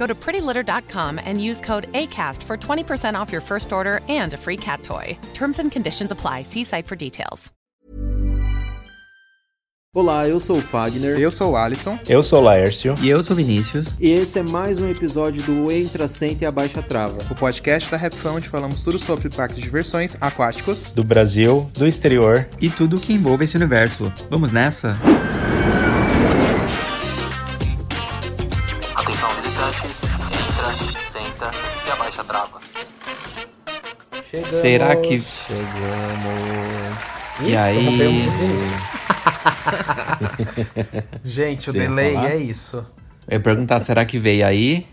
Go to prettylitter.com and use code ACAST for 20% off your first order and a free cat toy. Terms and conditions apply. See site for details. Olá, eu sou o Fagner. Eu sou o Alisson. Eu sou o Laércio. E eu sou o Vinícius. E esse é mais um episódio do Entra, Senta e Abaixa Trava. O podcast da Rapfão onde falamos tudo sobre parques de diversões aquáticos. Do Brasil, do exterior. E tudo que envolve esse universo. Vamos nessa? Atenção Chegamos. Será que... Chegamos. E aí? Gente, o delay é isso. Eu ia perguntar, será que veio aí?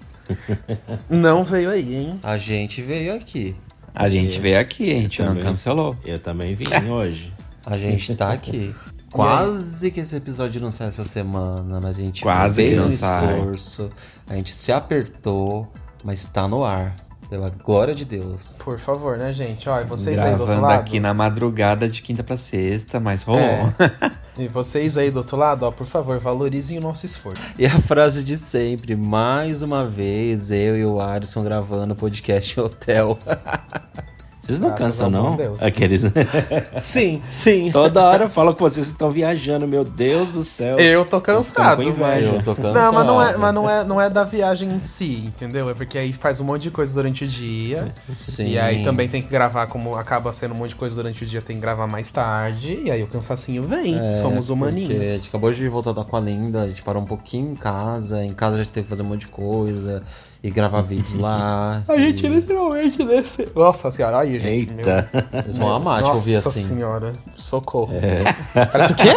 Não veio aí, hein? A gente veio aqui. A gente veio aqui, a gente não cancelou. Eu também vim hoje. A gente tá aqui. Quase que esse episódio não sai essa semana, mas a gente Quase fez um sai. esforço. A gente se apertou, mas tá no ar. Pela glória de Deus. Por favor, né, gente? Ó, e vocês aí do outro Gravando lado. aqui na madrugada de quinta pra sexta, mas rolou. É. E vocês aí do outro lado, ó, por favor, valorizem o nosso esforço. E a frase de sempre, mais uma vez, eu e o Alisson gravando podcast em hotel. Vocês não Graças cansam, não? Deus. Aqueles. sim, sim. Toda hora falam que vocês estão viajando, meu Deus do céu. Eu tô cansado, com inveja. velho. Eu tô cansado. Não, mas não, é, mas não, é, não é da viagem em si, entendeu? É porque aí faz um monte de coisa durante o dia. Sim. E aí também tem que gravar, como acaba sendo um monte de coisa durante o dia, tem que gravar mais tarde. E aí o cansacinho vem. É, Somos Porque a humaninhos. gente acabou de voltar da Aqualinda, a gente parou um pouquinho em casa. Em casa a gente teve que fazer um monte de coisa e gravar vídeos lá. A gente e literalmente desceu. Nossa senhora, aí, gente. Eita. Eles vão amar te ouvir Nossa assim. senhora, socorro. É. Parece o quê?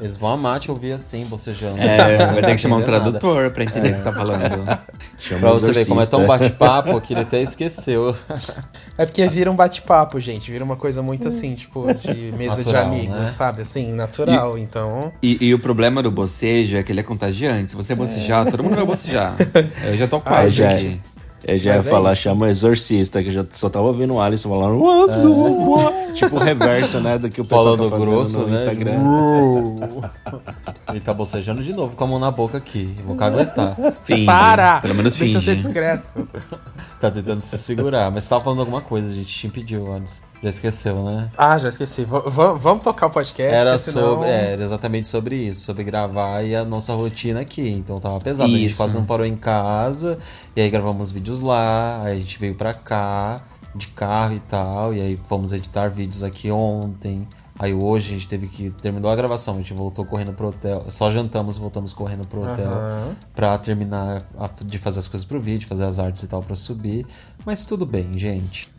Eles vão amar te ouvir assim, bocejando. É, vai ter que chamar um entender nada. tradutor pra entender o que você tá falando. Chama Pra você ver como é tão bate-papo que ele até esqueceu. É porque vira um bate-papo, gente. Vira uma coisa muito assim, tipo, de mesa Natural, de amigos, né? sabe? Assim, natural. Então. E, e o problema do bocejo é que ele é contagiante. Se você bocejar, todo mundo vai bocejar. Eu já tô quase já é. aqui. Eu já ia Mas é falar, isso. chama o exorcista, que eu já só tava ouvindo o Alisson falando. "What, what?" Tipo o reverso, né? Do que o pessoal Falando tá fazendo grosso, no né? Instagram. Ele tá bocejando de novo com a mão na boca aqui. Vou caguetar. Finge. Para! Pelo menos Deixa eu finge. ser discreto. Tá tentando se segurar. Mas você tava falando alguma coisa, a gente te impediu, Alisson. Já esqueceu, né? Ah, já esqueci. V- vamos tocar o podcast. Era senão- sobre, é, era exatamente sobre isso, sobre gravar e a nossa rotina aqui. Então tava pesado. A gente Isso. quase não parou em casa. E aí gravamos vídeos lá. Aí a gente veio pra cá de carro e tal. E aí fomos editar vídeos aqui ontem. Aí hoje a gente teve que. Terminou a gravação, a gente voltou correndo pro hotel. Só jantamos e voltamos correndo pro hotel Aham. pra terminar a- de fazer as coisas pro vídeo, fazer as artes e tal pra subir. Mas tudo bem, gente.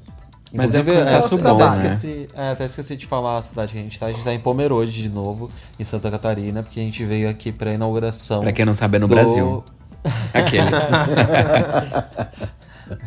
Mas é Inclusive, é, bom, até, né? esqueci, é, até esqueci de falar a cidade que a gente tá. A gente tá em Pomerode de novo, em Santa Catarina, porque a gente veio aqui pra inauguração. Pra quem não sabe, é no do- Brasil. Aquele.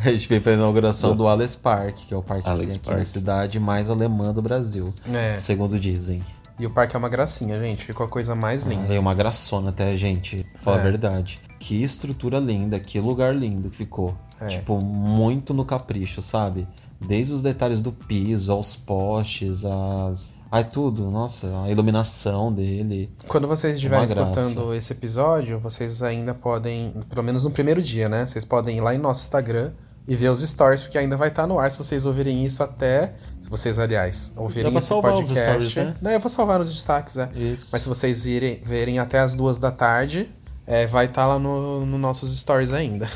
A gente veio pra inauguração do Alice Park, que é o parque que Alice tem aqui Park. na cidade mais alemã do Brasil. É. Segundo dizem. E o parque é uma gracinha, gente. Ficou a coisa mais linda. Veio uma graçona até, gente. Fala É. a verdade. Que estrutura linda, que lugar lindo que ficou. Tipo, muito no capricho, sabe? Desde os detalhes do piso, aos postes, as. Ai, tudo, nossa, a iluminação dele. Quando vocês estiverem escutando esse episódio, vocês ainda podem, pelo menos no primeiro dia, né? Vocês podem ir lá em nosso Instagram e ver os stories, porque ainda vai estar no ar se vocês ouvirem isso até. Se vocês, aliás, ouvirem esse os podcast. stories, né? Não, eu vou salvar nos destaques, é. Isso. Mas se vocês virem, verem até as duas da tarde, é, vai estar lá no, no nossos stories ainda.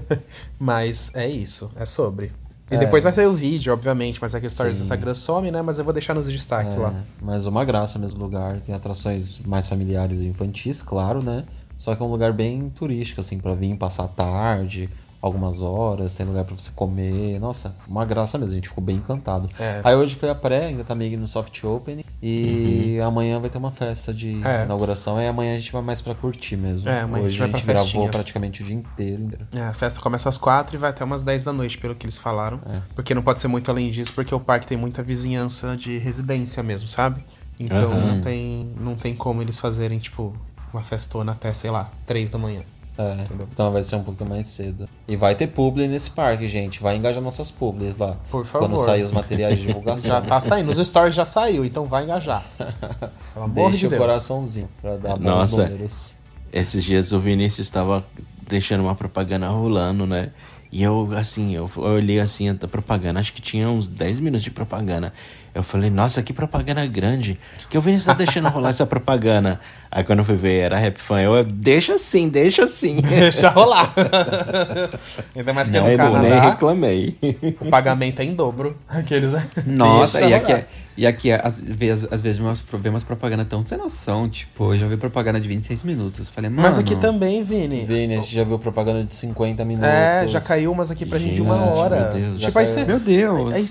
mas é isso, é sobre. E É. depois vai sair o vídeo, obviamente, mas é que stories do. Instagram some, né? Mas eu vou deixar nos destaques É, lá. Mas uma graça mesmo lugar. Tem atrações mais familiares e infantis, claro, né? Só que é um lugar bem turístico, assim, pra vir passar tarde, algumas horas, tem lugar pra você comer. Nossa, uma graça mesmo, a gente ficou bem encantado. É. Aí hoje foi a pré, ainda tá meio no soft open. E amanhã vai ter uma festa de Uhum. É. inauguração. E amanhã a gente vai mais pra curtir mesmo. É, amanhã a hoje gente vai pra gravou festinha. praticamente o dia inteiro. É, a festa começa às quatro e vai até umas 10 da noite, pelo que eles falaram. É. Porque não pode ser muito além disso, porque o parque tem muita vizinhança de residência mesmo, sabe? Então Aham. não, tem, não tem como eles fazerem, tipo, uma festona até, sei lá, 3 da manhã. É, então vai ser um pouquinho mais cedo. E vai ter publi nesse parque, gente. Vai engajar nossas publis lá. Por favor. Quando sair os materiais de divulgação. Já tá saindo, os stories já saiu, então vai engajar. Pelo amor Deixa de o Deus. coraçãozinho pra dar bons Nossa, números. esses dias o Vinícius estava deixando uma propaganda rolando, né? E eu, assim, eu eu olhei assim a propaganda, acho que tinha uns 10 minutos de propaganda. Eu falei, nossa, que propaganda grande. Que o Vinícius tá deixando rolar essa propaganda. Aí quando eu fui ver, era Rap Fan. Eu, deixa assim, deixa assim. Deixa rolar. Ainda mais que é Não, no eu nem Canadá, reclamei. o pagamento é em dobro. Aqueles, né? Nossa, Deixa e aqui, é- e aqui às vezes, às vezes umas, vê umas propagandas tão sem noção. Tipo, eu já vi propaganda de 26 minutos. Falei, mano. Mas aqui também, Vini. Vini, a gente já viu propaganda de 50 minutos. É, já caiu umas aqui pra gente de uma hora. meu Deus, tipo, aí você. Meu Deus. Aí,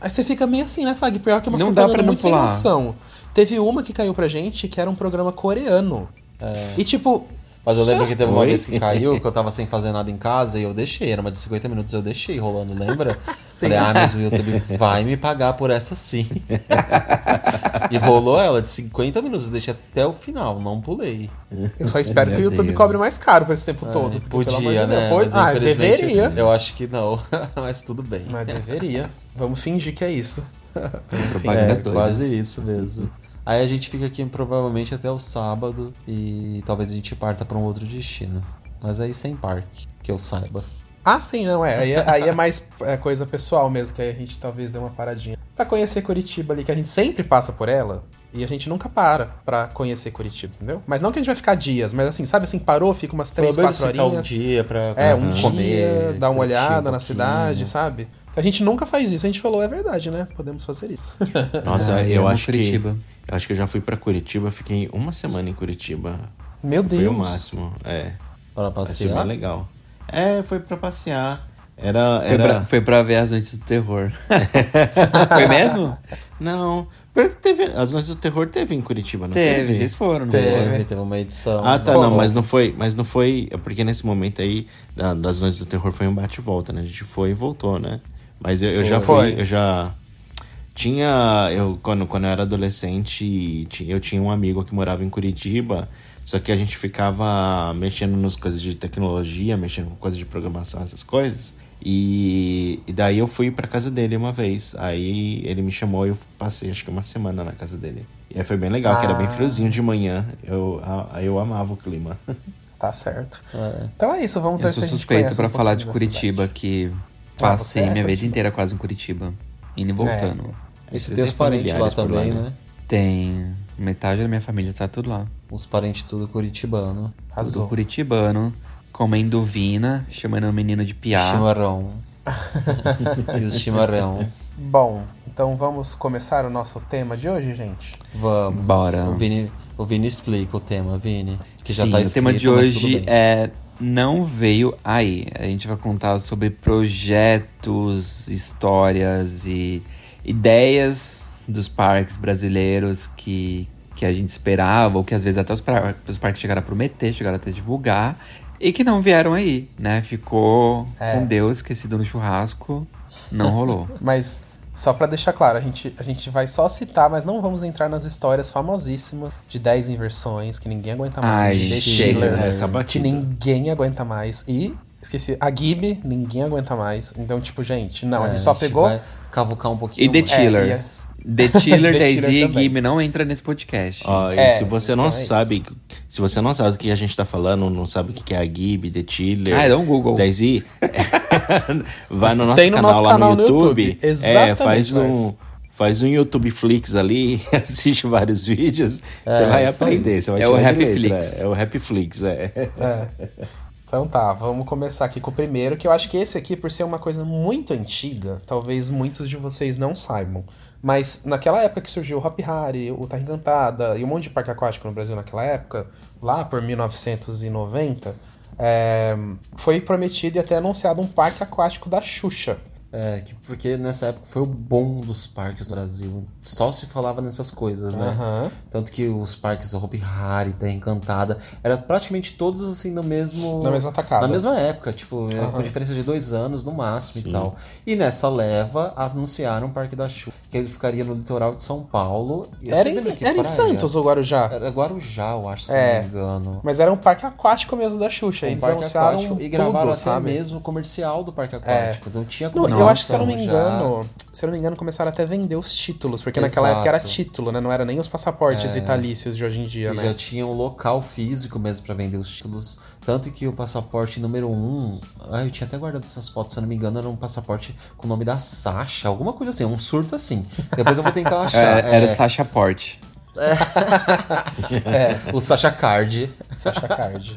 aí você fica meio assim, né, Fag? Pior que uma Não dá pra não muito sem pular. noção. Teve uma que caiu pra gente que era um programa coreano. E tipo. Mas eu lembro que teve uma Oi? vez que caiu, que eu tava sem fazer nada em casa e eu deixei. Era uma de 50 minutos, eu deixei rolando, lembra? Sim. Falei, ah, mas o YouTube vai me pagar por essa sim. e rolou ela de 50 minutos, eu deixei até o final, não pulei. Eu só espero que o YouTube Deus. cobre mais caro por esse tempo todo. porque, pelo amor Podia, de Deus, né? pois- Mas, ah, deveria. Eu acho que não, mas tudo bem. Mas deveria. Vamos fingir que é isso. É, quase isso mesmo. Aí a gente fica aqui provavelmente até o sábado e talvez a gente parta pra um outro destino. Mas aí sem parque, que eu saiba. Ah, sim, não, é. Aí, é- aí é mais é, coisa pessoal mesmo, que aí a gente talvez dê uma paradinha. Pra conhecer Curitiba ali, que a gente sempre passa por ela. E a gente nunca para pra conhecer Curitiba, entendeu? Mas não que a gente vai ficar dias, mas assim, sabe assim, parou, fica umas três, Pelo menos quatro ficar um horinhas. dia pra É, um comer, dia, dar uma curtir um olhada na cidade, sabe? A gente nunca faz isso, a gente falou, é verdade, né? Podemos fazer isso. Nossa, Ai, eu amo acho Curitiba. que. Eu acho que eu já fui pra Curitiba, fiquei uma semana em Curitiba. Meu Deus. Foi o máximo, é. Para Achei passear. bem legal. É, foi pra passear. Era. Foi, era... pra, foi pra ver as noites do terror. foi mesmo? Não. Pior que teve. As Noites do Terror teve em Curitiba, não teve? Teve, vocês foram, não Teve, foram? teve uma edição. Ah, tá, não, mas não foi, mas não foi, é porque nesse momento aí da- das Noites do Terror foi um bate e volta, né? A gente foi e voltou, né? Mas eu, eu já Foi. fui, eu já tinha, eu quando, quando eu era adolescente, eu tinha um amigo que morava em Curitiba, só que a gente ficava mexendo nas coisas de tecnologia, mexendo com coisas de programação, essas coisas. E, e daí eu fui pra casa dele uma vez. Aí ele me chamou e eu passei acho que uma semana na casa dele. E aí foi bem legal, que era bem Ah. friozinho de manhã. Eu, a- eu amava o clima. Tá certo. É. Então é isso, vamos ver Eu sou suspeito pra um falar de Curitiba, cidade. que Ah, passei é minha vida inteira quase em Curitiba. Indo e voltando. E você tem os parentes lá por lá, também, né? né? Tem metade da minha família, tá tudo lá. Os parentes tudo curitibano. Tudo Arrasou. curitibano, comendo vina, chamando o menino de piá. Chimarrão. e os chimarrão. Bom, então vamos começar o nosso tema de hoje, gente? Vamos. Bora. O Vini, o Vini explica o tema, Vini. Que já Sim, tá o escrito, tema de tudo hoje é Não Veio Aí. A gente vai contar sobre projetos, histórias e ideias dos parques brasileiros que, que a gente esperava, ou que às vezes até os, par- os parques chegaram a prometer, chegaram até a divulgar, e que não vieram aí, né? Ficou É. com Deus esquecido no churrasco, não rolou. Mas só pra deixar claro, a gente, a gente vai só citar, mas não vamos entrar nas histórias famosíssimas de 10 inversões que ninguém aguenta mais, Ai, de Schiller, né? Tá que ninguém aguenta mais. E Esqueci. A Gibi, ninguém aguenta mais. Então, tipo, gente, não, a É, gente só pegou. vai cavucar um pouquinho. E The. Chiller. É, The Chiller, Daisy e. Gibi não entra nesse podcast. Ó, e É, se você não então é isso. sabe, se você não sabe do que a gente tá falando, não sabe o que é a Gib, The Chiller, Ah, dá um Google. Daisy, vai no nosso Tem no canal nosso lá canal no no YouTube. YouTube. É, Exatamente, faz um Lars. faz um YouTube Flix ali, assiste vários vídeos, você vai aprender, você vai É o Happy Flix. É o Happy Flix, é. É. Então tá, vamos começar aqui com o primeiro, que eu acho que esse aqui, por ser uma coisa muito antiga, talvez muitos de vocês não saibam. Mas naquela época que surgiu o Hop Hari, o Terra Encantada e um monte de parque aquático no Brasil naquela época, lá por 1990, é, foi prometido e até anunciado um parque aquático da Xuxa. É, que- porque nessa época foi o bom dos parques do Brasil. Só se falava nessas coisas, né? Aham. Tanto que os parques Hopi Hari, Terra Encantada, era praticamente todos assim no mesmo. Na mesma tacada. Na mesma época, tipo, é, Aham. com diferença de dois anos no máximo Sim. e tal. E nessa leva, anunciaram o Parque da Xuxa, que ele ficaria no litoral de São Paulo. E Era em, era em? Santos ou Guarujá? Era Guarujá, eu acho, se É. não me engano. Mas era um parque aquático mesmo da Xuxa. Um Eles parque anunciaram aquático e gravaram tudo, até sabe? mesmo o comercial do parque aquático. Então tinha Não, eu acho que se eu não me já. engano, se eu não me engano, começaram até a vender os títulos, porque naquela época era Exato. título, né? Não era nem os passaportes vitalícios de hoje em dia, E né? já tinha um local físico mesmo pra vender os títulos. Tanto que o passaporte número um. Ah, eu tinha até guardado essas fotos, se eu não me engano, era um passaporte com o nome da Sasha, alguma coisa assim, um surto assim. Depois eu vou tentar achar. É, era É, Sasha Porte. o Sasha Card. Sasha Card.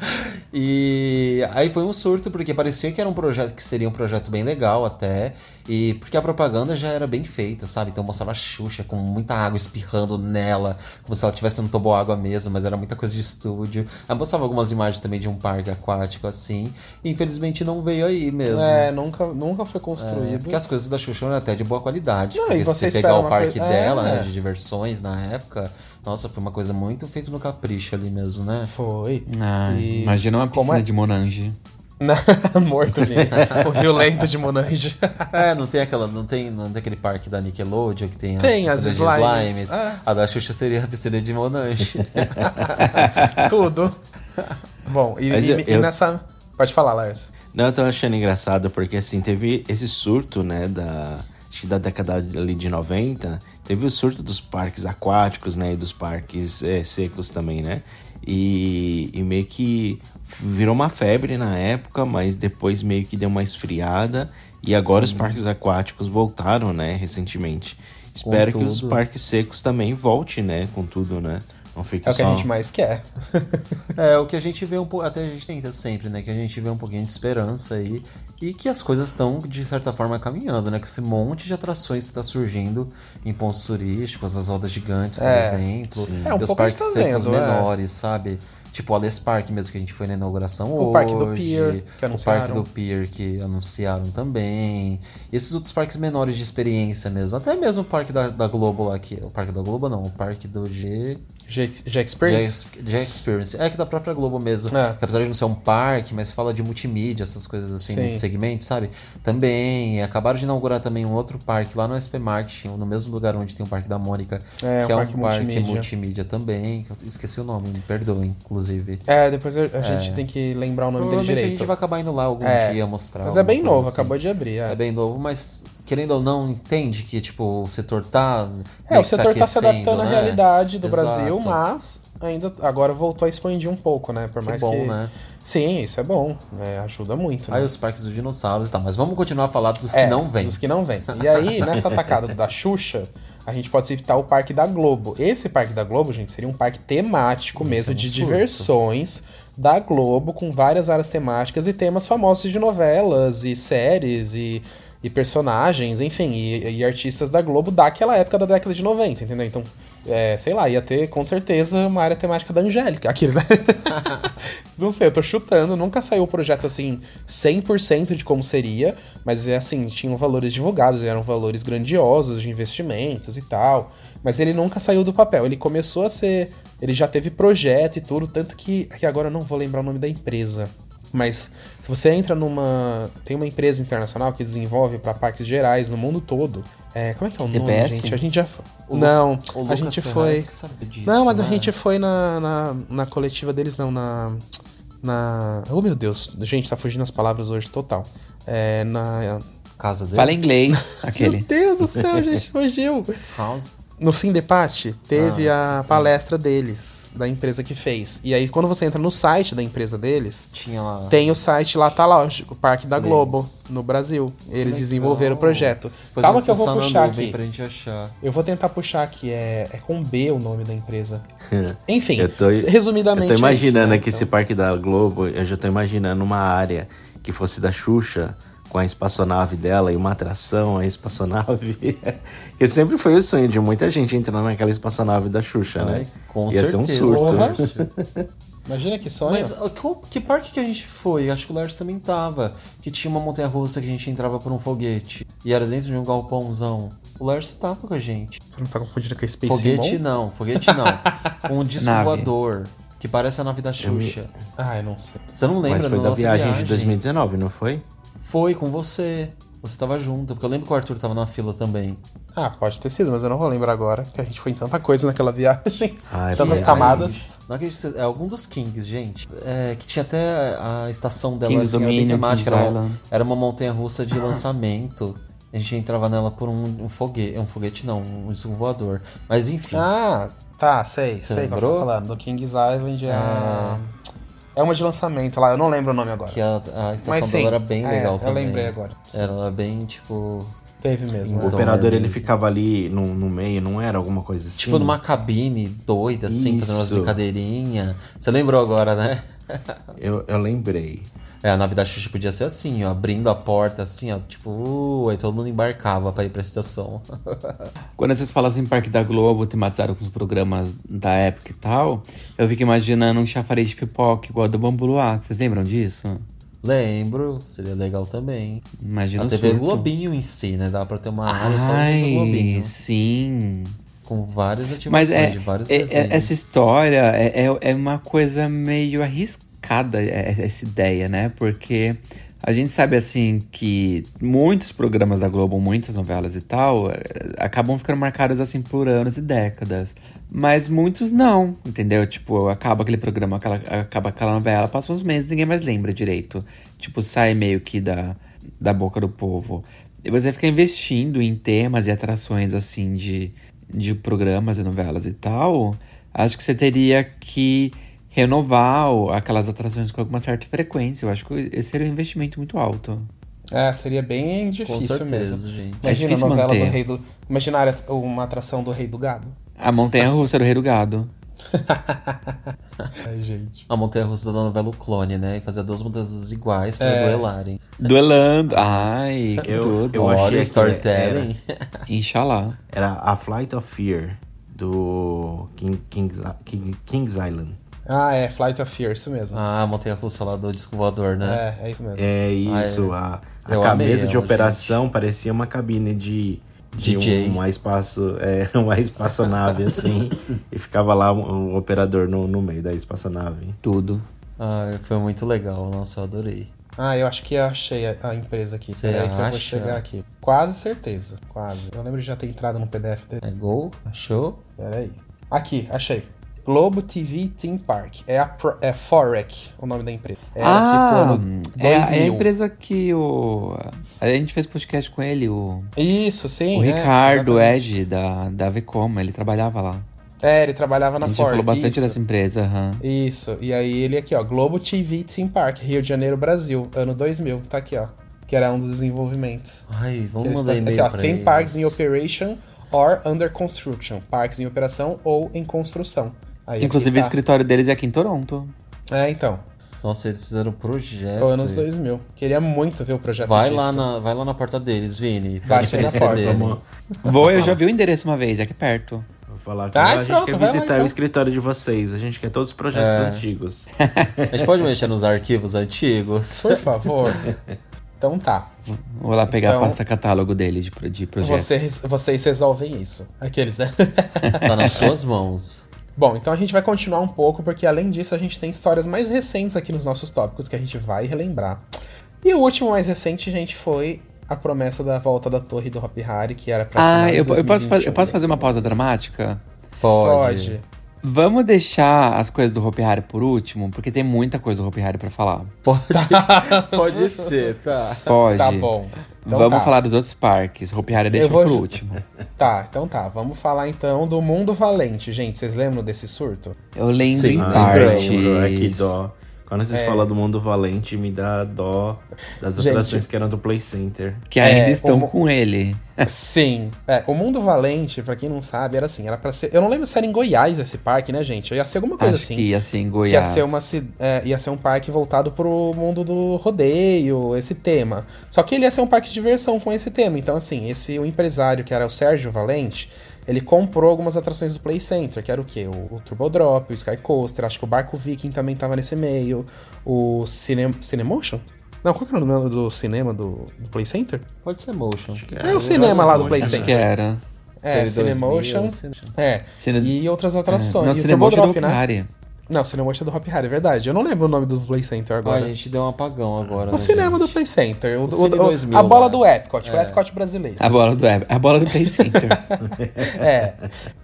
E aí foi um surto, porque parecia que era um projeto que seria um projeto bem legal até. E porque a propaganda já era bem feita, sabe? Então mostrava a Xuxa com muita água espirrando nela, como se ela estivesse no toboágua mesmo, mas era muita coisa de estúdio. Aí mostrava algumas imagens também de um parque aquático assim. E infelizmente não veio aí mesmo. É, nunca, nunca foi construído. É, porque as coisas da Xuxa eram até de boa qualidade. Não, porque você se pegar o parque coisa- dela, é. né, de diversões na época, nossa, foi uma coisa muito feita no capricho ali mesmo, né? Foi. Ah, E Imagina uma como piscina é? de Monange. Morto, gente. o Rio Lento de Monange. É, não tem aquela, não tem, não tem aquele parque da Nickelodeon que tem, Tem, as de slimes. slimes. É. A da Xuxa seria a piscina de Monange. Tudo. Bom, e, Mas e- eu- e eu- nessa. Pode falar, Lars. Não, eu tô achando engraçado porque assim, teve esse surto, né, da acho que da década ali de 90, teve o surto dos parques aquáticos, né, e dos parques eh, secos também, né? E, e meio que virou uma febre na época, mas depois meio que deu uma esfriada e agora os parques aquáticos voltaram, né, recentemente. Espero que os parques secos também voltem, né, com tudo, né? Não É o que só a gente mais quer. é, o que a gente vê um pouco, até a gente tenta sempre, né, que a gente vê um pouquinho de esperança aí e que as coisas estão de certa forma caminhando, né, que esse monte de atrações que está surgindo em pontos turísticos, as rodas gigantes, por É, exemplo, É, um e os parques tá secos vendo, é. menores, sabe? Tipo o Ales Park mesmo, que a gente foi na inauguração O hoje. Parque do Pier, que O anunciaram. Parque do Pier, que anunciaram também. E esses outros parques menores de experiência mesmo. Até mesmo o Parque da, da Globo lá, que... O Parque da Globo não, o Parque do G... G, G Experience? G, G Experience. É que da própria Globo mesmo. É. Que apesar de não ser um parque, mas fala de multimídia, essas coisas assim, Sim. nesse segmento, sabe? Também. Acabaram de inaugurar também um outro parque lá no SP Marketing, no mesmo lugar onde tem o Parque da Mônica. É, que um é um parque parque multimídia. multimídia. também. esqueci o nome, me perdoem, inclusive. É, depois a, a gente tem que lembrar o nome dele Provavelmente a direito. gente vai acabar indo lá algum É. dia mostrar. Mas é bem novo, assim. acabou de abrir. É, É bem novo, mas querendo ou não, entende que tipo, o setor tá. É, o que setor tá se adaptando à né? realidade do Exato. Brasil, mas ainda agora voltou a expandir um pouco, né? Por Que mais bom, que. né? Sim, isso é bom. né? ajuda muito. Aí né? os parques dos dinossauros e tal. Mas vamos continuar a falar dos É, que não vêm. Dos que não vêm. E aí, nessa atacada da Xuxa, a gente pode citar o Parque da Globo. Esse Parque da Globo, gente, seria um parque temático Isso mesmo, é um de surto. diversões da Globo, com várias áreas temáticas e temas famosos de novelas e séries e, e personagens, enfim, e, e artistas da Globo daquela época da década de 90, entendeu? Então, é, sei lá, ia ter com certeza uma área temática da Angélica. Aqueles. Não sei, eu tô chutando, nunca saiu o projeto assim 100% de como seria, mas é assim, tinham valores divulgados, eram valores grandiosos de investimentos e tal, mas ele nunca saiu do papel. Ele começou a ser, ele já teve projeto e tudo, tanto que, que agora eu não vou lembrar o nome da empresa. Mas você entra numa. Tem uma empresa internacional que desenvolve para parques gerais no mundo todo. É, como é que é o nome, gente? A gente já. O não, o a gente foi. que sabe disso, não, mas a né? gente foi na, na, na coletiva deles, não, na. na. Oh meu Deus, gente, tá fugindo as palavras hoje total. É na. Casa deles. Fala inglês, aquele. Meu Deus do céu, gente, fugiu. House. No Sindepate, teve Ah, a palestra deles, da empresa que fez. E aí, quando você entra no site da empresa deles, Tinha lá. tem o site lá, tá lá, o Parque da Deles. Globo, no Brasil. Eles legal. desenvolveram o projeto. Depois Calma que eu vou puxar aqui. Eu vou tentar puxar aqui, é, é com B o nome da empresa. Enfim, Eu tô, resumidamente. eu tô é isso, imaginando né, aqui então. esse parque da Globo, eu já tô imaginando uma área que fosse da Xuxa, com a espaçonave dela e uma atração, a espaçonave. que sempre foi o sonho de muita gente entrar naquela espaçonave da Xuxa, né? Com Ia ser um certeza. surto. Porra. Imagina que sonho. Mas que parque que a gente foi? Acho que o Lars também tava. Que tinha uma montanha russa que a gente entrava por um foguete. E era dentro de um galpãozão. O Lars tava com a gente. Você não tá confundindo com a Space foguete Moon? não, foguete não. um disco Nave. voador. Que parece a nave da Xuxa. Ah, eu não sei. Você não lembra Mas foi da da nossa viagem, de 2019, não foi? Foi com você. Você tava junto. Porque eu lembro que o Arthur tava na fila também. Ah, pode ter sido, mas eu não vou lembrar agora, que a gente foi em tanta coisa naquela viagem. Ai, tantas camadas. Não acredito, que- é algum dos Kings, gente. É, que tinha até a estação dela Kings assim, era bem temática. Era uma, era uma montanha russa de lançamento. A gente entrava nela por um, um foguete. Um foguete não, um disco voador. Mas enfim. Ah, tá, sei, Você sei o que você lembrou? tá falando. Do Kings Island é. Ah. É uma de lançamento lá, eu não lembro o nome agora. Que a, a estação Mas sim, dela era bem é, legal eu também. lembrei agora. Era bem, tipo. Teve mesmo. O é. operador ele ficava ali no, no meio, não era alguma coisa assim? Tipo numa cabine doida, assim, fazendo umas Isso. brincadeirinhas. Você lembrou agora, né? Eu, eu lembrei. É, a nave da Xuxa podia ser assim, ó, abrindo a porta, assim, ó, tipo, uh, aí todo mundo embarcava pra ir pra estação. Quando vocês falam assim, Parque da Globo, tematizado com os programas da época e tal, eu fico imaginando um chafariz de pipoca igual a do Bambu Luar. Vocês lembram disso? Lembro, seria legal também. Imagina a TV surto. Globinho em si, né? Dá pra ter uma área só do Globinho. sim. Com várias ativações Mas é, de vários é- é- desenhos. essa história é, é, é uma coisa meio arriscada, é- essa ideia, né? Porque a gente sabe, assim, que muitos programas da Globo, muitas novelas e tal, eh, acabam ficando marcados, assim, por anos e décadas. Mas muitos não, entendeu? Tipo, acaba aquele programa, aquela, acaba aquela novela, passa uns meses, ninguém mais lembra direito. Tipo, sai meio que da, da boca do povo. E você fica investindo em temas e atrações, assim, de, de programas e novelas e tal, acho que você teria que renovar aquelas atrações com alguma certa frequência. Eu acho que esse seria um investimento muito alto. É, seria bem difícil Com certeza, mesmo. gente. É Imagina a difícil novela manter. do Rei do. Imagina a uma atração do Rei do Gado. A Montanha Russa do Rei do Gado. Ai, gente. A montanha russa da novela O Clone, né? E fazer duas montanhas russas iguais pra É. duelarem. Duelando. Ai, que Eu- tudo. eu achei Olha, storytelling. Inxalá. Era a Flight of Fear do King, King's, King- King's Island. Ah, é, Flight of Fear, isso mesmo. Ah, a montanha russa lá do disco voador, né? É, é isso mesmo. É isso, Ah, a, a Eu cabeça amei de operação parecia uma cabine de, de DJ. Um, uma espaço, é, uma espaçonave assim, e ficava lá um, um operador no, no meio da espaçonave. Tudo. Ah, foi muito legal. Nossa, eu adorei. Ah, eu acho que eu achei a, a empresa aqui. Cê Peraí que eu vou acha? chegar aqui. Quase certeza, quase. Eu lembro de já ter entrado no PDF dele. É gol? Achou? Peraí. Aqui, achei. Globo TV Theme Park. É a Pro- é Forec, o nome da empresa. Aqui pro ah, ano é, a- é a 2000. empresa que o... A gente fez podcast com ele, o... Isso, sim. o é, Ricardo exatamente. Ed, da, da Vcoma, ele trabalhava lá. É, ele trabalhava na a gente Ford. falou bastante isso. dessa empresa, aham. Isso, e aí ele aqui, ó, Globo TV Theme Park, Rio de Janeiro, Brasil, ano 2000, tá aqui, ó, que era um dos desenvolvimentos. Ai, vamos Eles- mandar aqui, e-mail ó, pra Theme eles. Parks in Operation or Under Construction, parques em operação ou em construção. Aí Inclusive, o tá. escritório deles é aqui em Toronto. É, então, Nossa, eles fizeram um projeto. anos 2000. Queria muito ver o projeto Vai disso. lá, na, vai lá na porta deles, Vini. Bate na porta, dele. Vamos, Vou, eu já vi o endereço uma vez, é aqui perto. vou falar que Ai, a gente pronto, quer vai lá, visitar então. o escritório de vocês. A gente quer todos os projetos É. antigos. A gente pode mexer nos arquivos antigos. Por favor. então tá. Vou lá pegar Então- a pasta catálogo deles de, de projeto. Vocês, vocês resolvem isso. Aqueles, né? tá nas suas mãos. Bom, então a gente vai continuar um pouco, porque além disso a gente tem histórias mais recentes aqui nos nossos tópicos que a gente vai relembrar. E o último mais recente, gente, foi a promessa da volta da torre do Hop Harry, que era pra Ah, eu, eu, posso, fa- 2021. eu posso fazer uma pausa dramática? Pode. Pode. Vamos deixar as coisas do Hopi Hari por último, porque tem muita coisa do Hopi Hari pra falar. Pode, pode ser, tá. Pode. Tá bom. Então Vamos tá. falar dos outros parques. Hari deixa vou- por último. Tá, então tá. Vamos falar então do Mundo Valente. Gente, vocês lembram desse surto? Eu lembro Sim, em ah, partes. lembro, é que dó. Quando vocês É. falam do mundo valente, me dá dó das Gente. atrações que eram do Play Center. Que ainda É, estão o com ele. Sim. É, o Mundo Valente, pra quem não sabe, era assim, era para ser. Eu não lembro se era em Goiás esse parque, né, gente? Ia ser alguma coisa Acho assim. que ia ser em Que Goiás. ia ser, uma, é, ia ser um parque voltado pro mundo do rodeio, esse tema. Só que ele ia ser um parque de diversão com esse tema. Então, assim, esse o empresário, que era o Sérgio Valente, ele comprou algumas atrações do Play Center, que era o quê? O, o Turbo Drop, o Sky Coaster, acho que o Barco Viking também tava nesse meio, o Cine, Cinemotion? Não, qual que era o nome do cinema do, do Play Center? Pode ser motion. É o cinema lá do Play Acho Center. que era. É, Cinemotion. 2000, Cine- É. Cine- E outras atrações. Não, e o Turbo Cinemotion é do Drop, Hopi né? Não, Cinemotion é do Hop Hari, é verdade. Eu não lembro o nome do Play Center Ah, agora. a gente deu um apagão agora. o né, cinema gente? do Play Center. O, O o- Cine o- 2000 a bola lá. do Epcot, o É. Epcot brasileiro. A bola do Web. A bola do Play Center. É.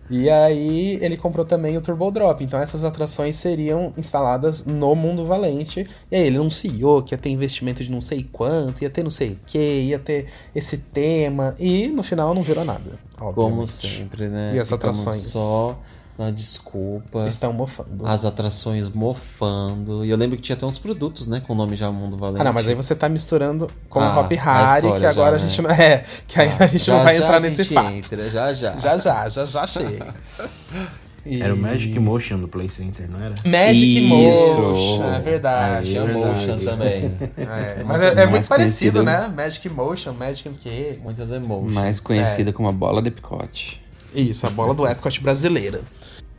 E aí ele comprou também o Turbo Drop. Então essas atrações seriam instaladas no Mundo Valente. E aí ele anunciou que ia ter investimento de não sei quanto, ia ter não sei o que, ia ter esse tema. E no final não virou nada. Como obviamente. sempre, né? E as Ficamos atrações? só na desculpa. Estão mofando. As atrações mofando. E eu lembro que tinha até uns produtos, né? Com o nome já Mundo Valente. Ah, não, mas aí você tá misturando com Ah, o Hop história que agora já, a gente né? não. É, que aí a gente Já, não vai já entrar a nesse fato. entra, já, já. Já, já, já, já chega. E- Era o Magic Motion do Play Center, não era? Magic Isso. Motion, é verdade. Tinha é verdade. motion também. É, mas é, é muito parecido, conhecido. né? Magic Motion, Magic quê. Muitas emotions. Mais conhecida como a bola de picote. Isso, a bola do Epcot brasileira.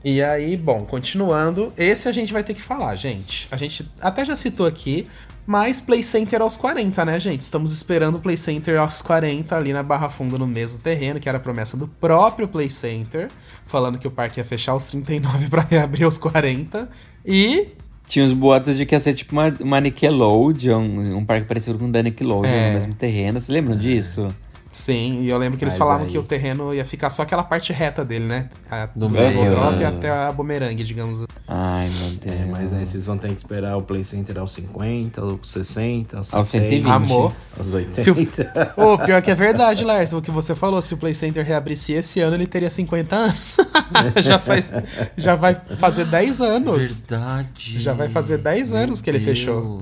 E aí, bom, continuando, esse a gente vai ter que falar, gente. A gente até já citou aqui, mas Play Center aos 40, né, gente? Estamos esperando o Play Center aos 40 ali na Barra Funda, no mesmo terreno, que era a promessa do próprio Play Center, falando que o parque ia fechar aos 39 pra reabrir aos 40. E Tinha os boatos de que ia ser tipo uma, uma Nickelodeon, um parque parecido com o da Nickelodeon É. no mesmo terreno. Vocês lembram disso? Sim, e eu lembro que eles Mas falavam aí- que o terreno ia ficar só aquela parte reta dele, né? A, do Drop né? até a bumerangue, digamos. Ai, meu Deus. É, mas aí vocês vão ter que esperar o Play Center aos 50, aos 60, aos, Aos 70, 120. Amor. aos 80. Se o... Ô, pior que é verdade, Lars, o que você falou. Se o Play Center reabrisse esse ano, ele teria 50 anos. já, faz, já vai fazer 10 anos. Verdade. Já vai fazer 10 Meu anos que ele fechou.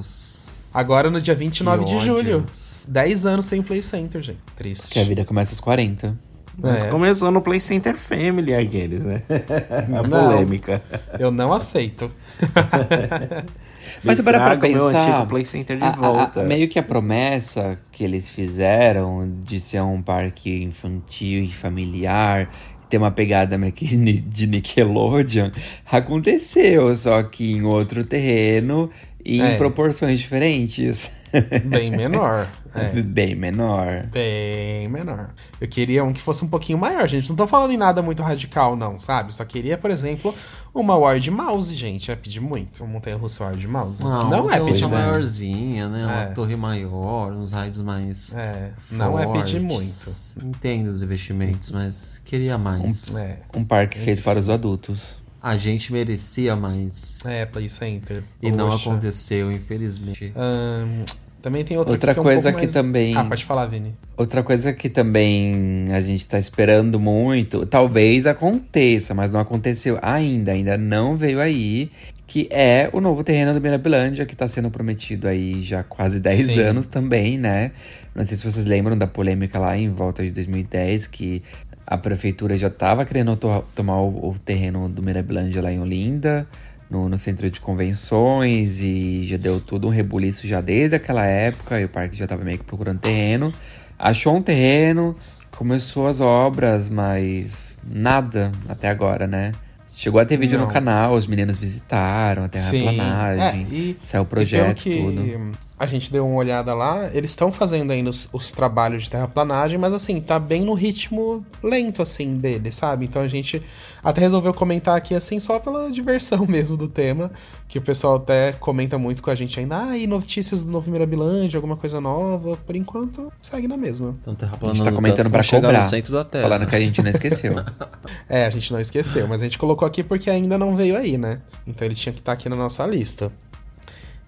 Agora no dia 29 Que de ódio. julho. 10 anos sem o Play Center, gente. Triste. Que a vida começa aos 40. Mas É. começou no Play Center Family aqueles, né? A Não. polêmica. Eu não aceito. Mas Me para pensar, Play Center de a- a- volta. a- meio que a promessa que eles fizeram de ser um parque infantil e familiar, ter uma pegada meio que de Nickelodeon, aconteceu, só que em outro terreno e É. em proporções diferentes. Bem menor. É. Bem menor. Bem menor. Eu queria um que fosse um pouquinho maior, gente. Não tô falando em nada muito radical, não, sabe? Só queria, por exemplo, uma Wild Mouse, gente. É pedir muito. Uma montanha russa Wild Mouse. Não, não é pedir muito. maiorzinha, né? Uma É. torre maior, uns raios mais. É, não é pedir muito. fortes. Entendo os investimentos, mas queria mais. É, Um parque feito para os adultos. A gente merecia mais. é Play Center. E não aconteceu, infelizmente. Ahn, também tem outra, Outra que é um coisa que mais- também- Ah, pode falar, Vini. Outra coisa que também a gente tá esperando muito, talvez aconteça, mas não aconteceu ainda, ainda não veio aí, que é o novo terreno do Mirabilândia, que tá sendo prometido aí já há quase 10 Sim. anos também, né? Não sei se vocês lembram da polêmica lá em volta de 2010, que a prefeitura já tava querendo to- tomar o, o terreno do Mirabilândia lá em Olinda, no, no centro de convenções, e já deu tudo um rebuliço já desde aquela época, e o parque já tava meio que procurando terreno. Achou um terreno, começou as obras, mas nada até agora, né? Chegou a ter vídeo Não. no canal, os meninos visitaram a terraplanagem, É, e- saiu o e projeto, pelo que, tudo. A gente deu uma olhada lá, eles estão fazendo ainda os, os, trabalhos de terraplanagem, mas assim, tá bem no ritmo lento, assim, dele, sabe? Então a gente até resolveu comentar aqui, assim, só pela diversão mesmo do tema, que o pessoal até comenta muito com a gente ainda, ah, e notícias do novo Mirabilândia, alguma coisa nova, por enquanto, segue na mesma. Então a gente tá comentando pra cobrar, no centro da terra. falando que a gente não esqueceu. é, a gente não esqueceu, mas a gente colocou aqui porque ainda não veio aí, né? Então ele tinha que estar tá aqui na nossa lista.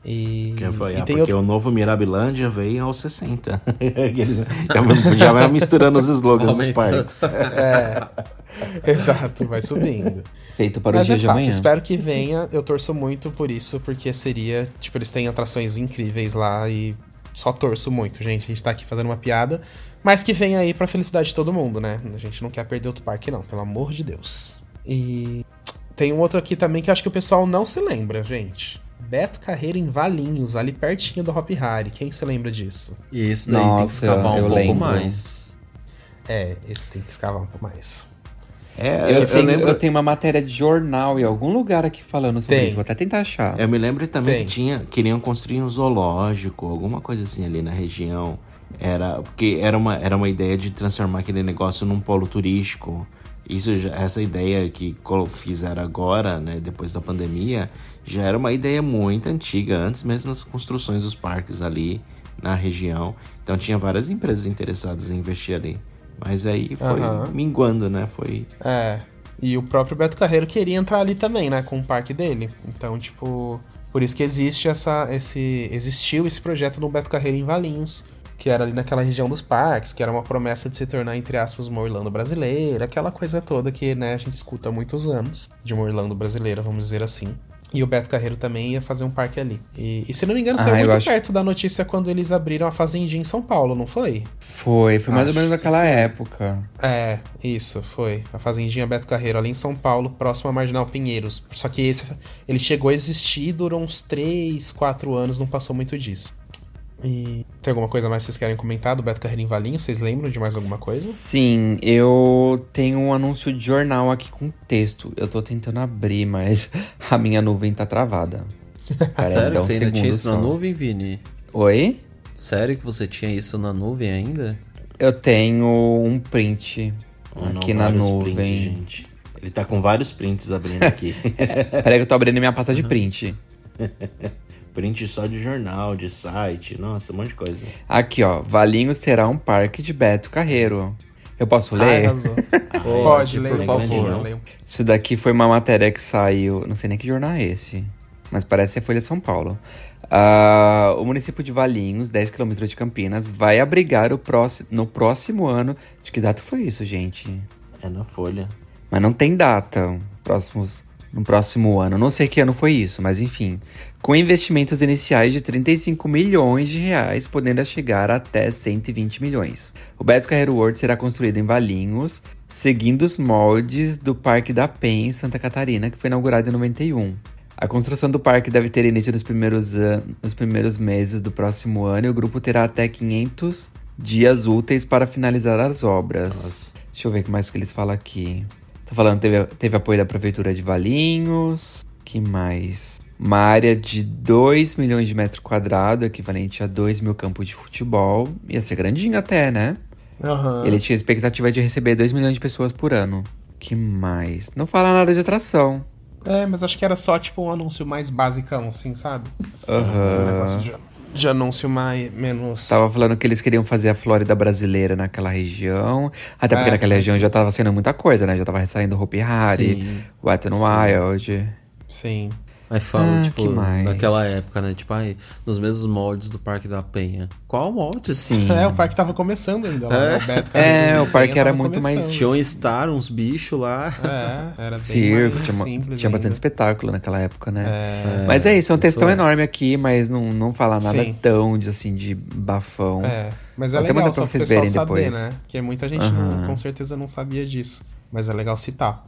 E, que foi, e ah, porque outro... o novo Mirabilândia veio aos 60. Eles já, já vai misturando os slogans dos parques. É, exato, vai subindo. Feito para Mas o é dia de fato, amanhã. espero que venha. Eu torço muito por isso, porque seria. Tipo, eles têm atrações incríveis lá e só torço muito, gente. A gente tá aqui fazendo uma piada. Mas que venha aí pra felicidade de todo mundo, né? A gente não quer perder outro parque, não, pelo amor de Deus. E tem um outro aqui também que acho que o pessoal não se lembra, gente. Beto Carreiro em Valinhos, ali pertinho do Hop Harry. Quem se lembra disso? E esse daí Nossa, tem que escavar um pouco lembro. mais. É, esse tem que escavar um pouco mais. É, eu, eu, tenho, lembro... eu, tenho, uma matéria de jornal em algum lugar aqui falando sobre tem. isso. Vou até tentar achar. Eu me lembro também tem. que tinha, queriam construir um zoológico, alguma coisa assim ali na região. Era porque era uma, era uma ideia de transformar aquele negócio num polo turístico. Isso, essa ideia que fizeram agora, né, depois da pandemia, já era uma ideia muito antiga, antes mesmo das construções dos parques ali na região. Então tinha várias empresas interessadas em investir ali. Mas aí foi uhum. minguando, né? Foi. É. E o próprio Beto Carreiro queria entrar ali também, né? Com o parque dele. Então, tipo. Por isso que existe essa. Esse, existiu esse projeto no Beto Carreiro em Valinhos que era ali naquela região dos parques, que era uma promessa de se tornar, entre aspas, uma Orlando brasileira, aquela coisa toda que, né, a gente escuta há muitos anos, de uma Orlando brasileira, vamos dizer assim. E o Beto Carreiro também ia fazer um parque ali. E, e se não me engano, saiu ah, muito acho... perto da notícia quando eles abriram a fazendinha em São Paulo, não foi? Foi, foi mais acho ou menos naquela época. É, isso, foi. A fazendinha Beto Carreiro ali em São Paulo, próximo a Marginal Pinheiros. Só que esse, ele chegou a existir, durou uns 3, 4 anos, não passou muito disso. E tem alguma coisa mais que vocês querem comentar do Beto Carreira em Valinho? Vocês lembram de mais alguma coisa? Sim, eu tenho um anúncio de jornal aqui com texto. Eu tô tentando abrir, mas a minha nuvem tá travada. Pera, Sério um que você ainda tinha isso só. na nuvem, Vini? Oi? Sério que você tinha isso na nuvem ainda? Eu tenho um print oh, aqui não, na nuvem. Prints, gente. Ele tá com vários prints abrindo aqui. Peraí que eu tô abrindo minha pasta de print. Print só de jornal, de site, nossa, um monte de coisa. Aqui, ó, Valinhos terá um parque de Beto Carreiro. Eu posso ler? Ah, Pode, ler, por favor. Isso daqui foi uma matéria que saiu, não sei nem que jornal é esse, mas parece ser Folha de São Paulo. Uh, o município de Valinhos, 10 km de Campinas, vai abrigar o próximo, no próximo ano. De que data foi isso, gente? É na Folha. Mas não tem data. Próximos no próximo ano. Não sei que ano foi isso, mas enfim. Com investimentos iniciais de 35 milhões de reais, podendo chegar até 120 milhões. O Beto Carreiro World será construído em Valinhos, seguindo os moldes do Parque da Penha, em Santa Catarina, que foi inaugurado em 91. A construção do parque deve ter início nos primeiros, nos primeiros meses do próximo ano e o grupo terá até 500 dias úteis para finalizar as obras. Nossa. Deixa eu ver o que mais que eles falam aqui. Tá falando, teve, teve apoio da Prefeitura de Valinhos. que mais? Uma área de 2 milhões de metros quadrados, equivalente a 2 mil campos de futebol. Ia ser grandinho até, né? Uhum. Ele tinha expectativa de receber 2 milhões de pessoas por ano. que mais? Não fala nada de atração. É, mas acho que era só tipo um anúncio mais basicão, assim, sabe? Aham. Uhum. Um negócio de de anúncio mais menos. Tava falando que eles queriam fazer a Flórida brasileira naquela região. Até porque é, naquela região já tava sendo muita coisa, né? Já tava saindo Hopi Hari, Wet n Wild. Sim. Aí fala, ah, tipo, naquela época, né? Tipo, aí, nos mesmos moldes do Parque da Penha. Qual molde? Sim. É, o parque tava começando ainda lá. É, o, Beto, é, o parque era muito começando. mais. Tinha um Star, uns bichos lá. É, era bem Circo, mais tinha, simples. Tinha bastante espetáculo naquela época, né? É, mas é isso, é um textão é. enorme aqui, mas não, não fala nada Sim. tão de, assim, de bafão. É, mas é Vou legal só pra vocês verem saber, depois. né? Porque muita gente não, com certeza não sabia disso. Mas é legal citar.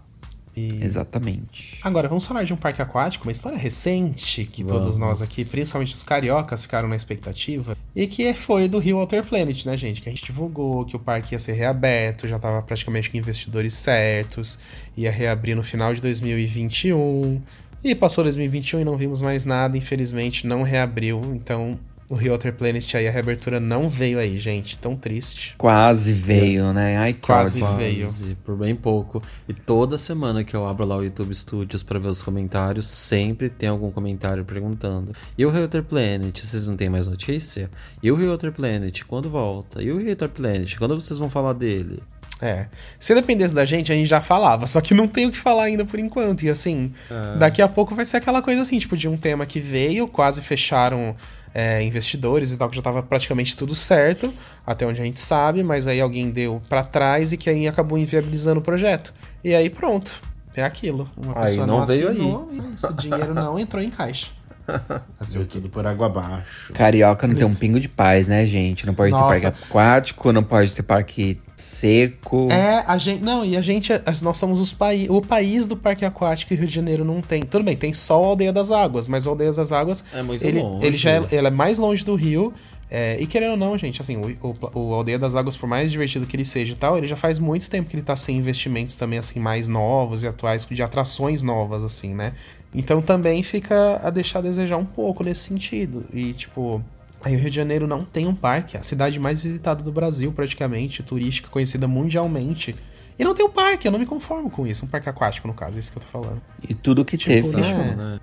E... Exatamente. Agora, vamos falar de um parque aquático, uma história recente que vamos. todos nós aqui, principalmente os cariocas, ficaram na expectativa. E que foi do Rio Water Planet, né, gente? Que a gente divulgou que o parque ia ser reaberto, já estava praticamente com investidores certos, ia reabrir no final de 2021. E passou 2021 e não vimos mais nada, infelizmente não reabriu. Então, o Rio Water Planet aí, a reabertura não veio aí, gente. Tão triste. Quase veio, né? Ai, que Quase ódio. veio. Quase, por bem pouco. E toda semana que eu abro lá o YouTube Studios pra ver os comentários, sempre tem algum comentário perguntando: E o Water Planet, vocês não têm mais notícia? E o Water Planet, quando volta? E o Water Planet, quando vocês vão falar dele? É. Se dependesse da gente, a gente já falava, só que não tem o que falar ainda por enquanto. E assim, daqui a pouco vai ser aquela coisa assim, tipo, de um tema que veio, quase fecharam é, investidores e tal, que já tava praticamente tudo certo, até onde a gente sabe, mas aí alguém deu pra trás e que aí acabou inviabilizando o projeto. E aí pronto. É aquilo. Uma Aí pessoa não veio assinou e esse dinheiro não entrou em caixa. Fazer tudo por água abaixo. Carioca não tem um pingo de paz, né, gente? Não pode Nossa. ter parque aquático, não pode ter parque seco. É, a gente. Não, e a gente. Nós somos os paí o país do Parque Aquático e Rio de Janeiro não tem. Tudo bem, tem só a Aldeia das Águas, mas a Aldeia das Águas. É muito ele, longe. Ele já é, ele é mais longe do Rio. é, e querendo ou não, gente, assim, o, o, o Aldeia das Águas, por mais divertido que ele seja e tal, ele já faz muito tempo que ele tá sem investimentos também, assim, mais novos e atuais, de atrações novas, assim, né? Então também fica a deixar a desejar um pouco nesse sentido. E, tipo, Aí o Rio de Janeiro não tem um parque, é a cidade mais visitada do Brasil, praticamente, turística, conhecida mundialmente. E não tem um parque, eu não me conformo com isso. Um parque aquático, no caso, é isso que eu tô falando. E tudo que Tipo, teve. né? né?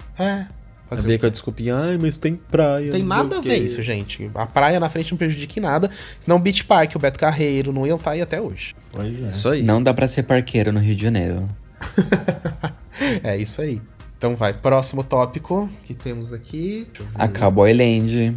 É. Fazer Beca desculpinha, ai, mas tem praia. Tem nada a quê." ver isso, gente. A praia na frente não prejudica em nada. Senão o Beach Park, o Beto Carreiro, não iam estar aí até hoje. Pois é. Isso aí. Não dá pra ser parqueiro no Rio de Janeiro. É isso aí. Então vai, próximo tópico que temos aqui. Eu. A Cowboy Land.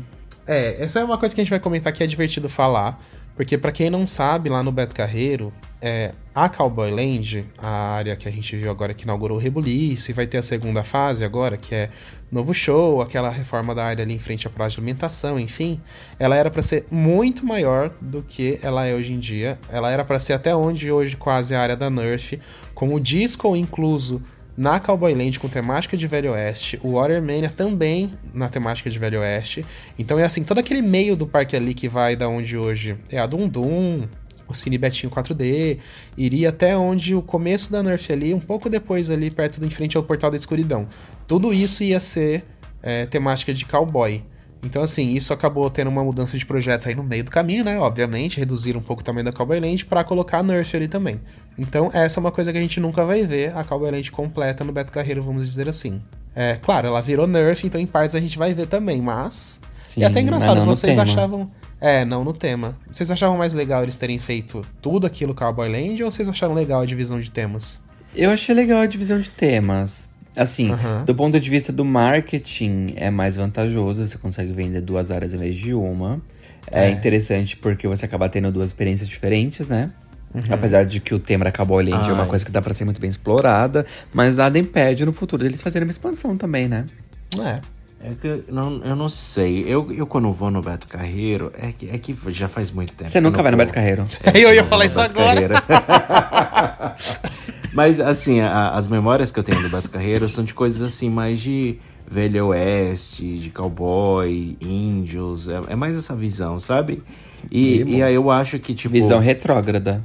É, essa é uma coisa que a gente vai comentar que é divertido falar, porque pra quem não sabe, lá no Beto Carreiro, é, a Cowboy Land, a área que a gente viu agora que inaugurou o Rebuliço, e vai ter a segunda fase agora, que é novo show, aquela reforma da área ali em frente à praia de alimentação, enfim, ela era pra ser muito maior do que ela é hoje em dia. Ela era pra ser até onde hoje quase a área da Nerf, com o disco incluso na Cowboy Land com temática de Velho Oeste, o Watermania também na temática de Velho Oeste. Então é assim, todo aquele meio do parque ali que vai da onde hoje é a Dum Dum, o Cine Betinho 4D, iria até onde o começo da Nerf ali, um pouco depois ali, perto do em frente ao Portal da Escuridão. Tudo isso ia ser é, temática de cowboy. Então, assim, isso acabou tendo uma mudança de projeto aí no meio do caminho, né? Obviamente, reduzir um pouco o tamanho da Cowboy Land pra colocar a Nerf ali também. Então, essa é uma coisa que a gente nunca vai ver, a Cowboy Land completa no Beto Carreiro, vamos dizer assim. É, claro, ela virou Nerf, então em partes a gente vai ver também, mas... Sim, e até engraçado, vocês achavam... É, não no tema. Vocês achavam mais legal eles terem feito tudo aquilo Cowboy Land, ou vocês acharam legal a divisão de temas? Eu achei legal a divisão de temas. Assim, do ponto de vista do marketing, é mais vantajoso. Você consegue vender duas áreas em vez de uma. É, É. interessante porque você acaba tendo duas experiências diferentes, né? Uhum. Apesar de que o tema da Cowboy Land é uma coisa que dá pra ser muito bem explorada. Mas nada impede no futuro deles fazerem uma expansão também, né? É. É que eu não, eu não sei. Eu, eu quando vou no Beto Carreiro, é que, é que já faz muito tempo. Você que nunca vai no. Beto Carreiro. Eu ia falar isso agora. Mas assim, a- as memórias que eu tenho do Beto Carreiro são de coisas assim, mais de velho oeste, de cowboy, índios. É, é mais essa visão, sabe? E, e aí eu acho que, tipo. Visão retrógrada.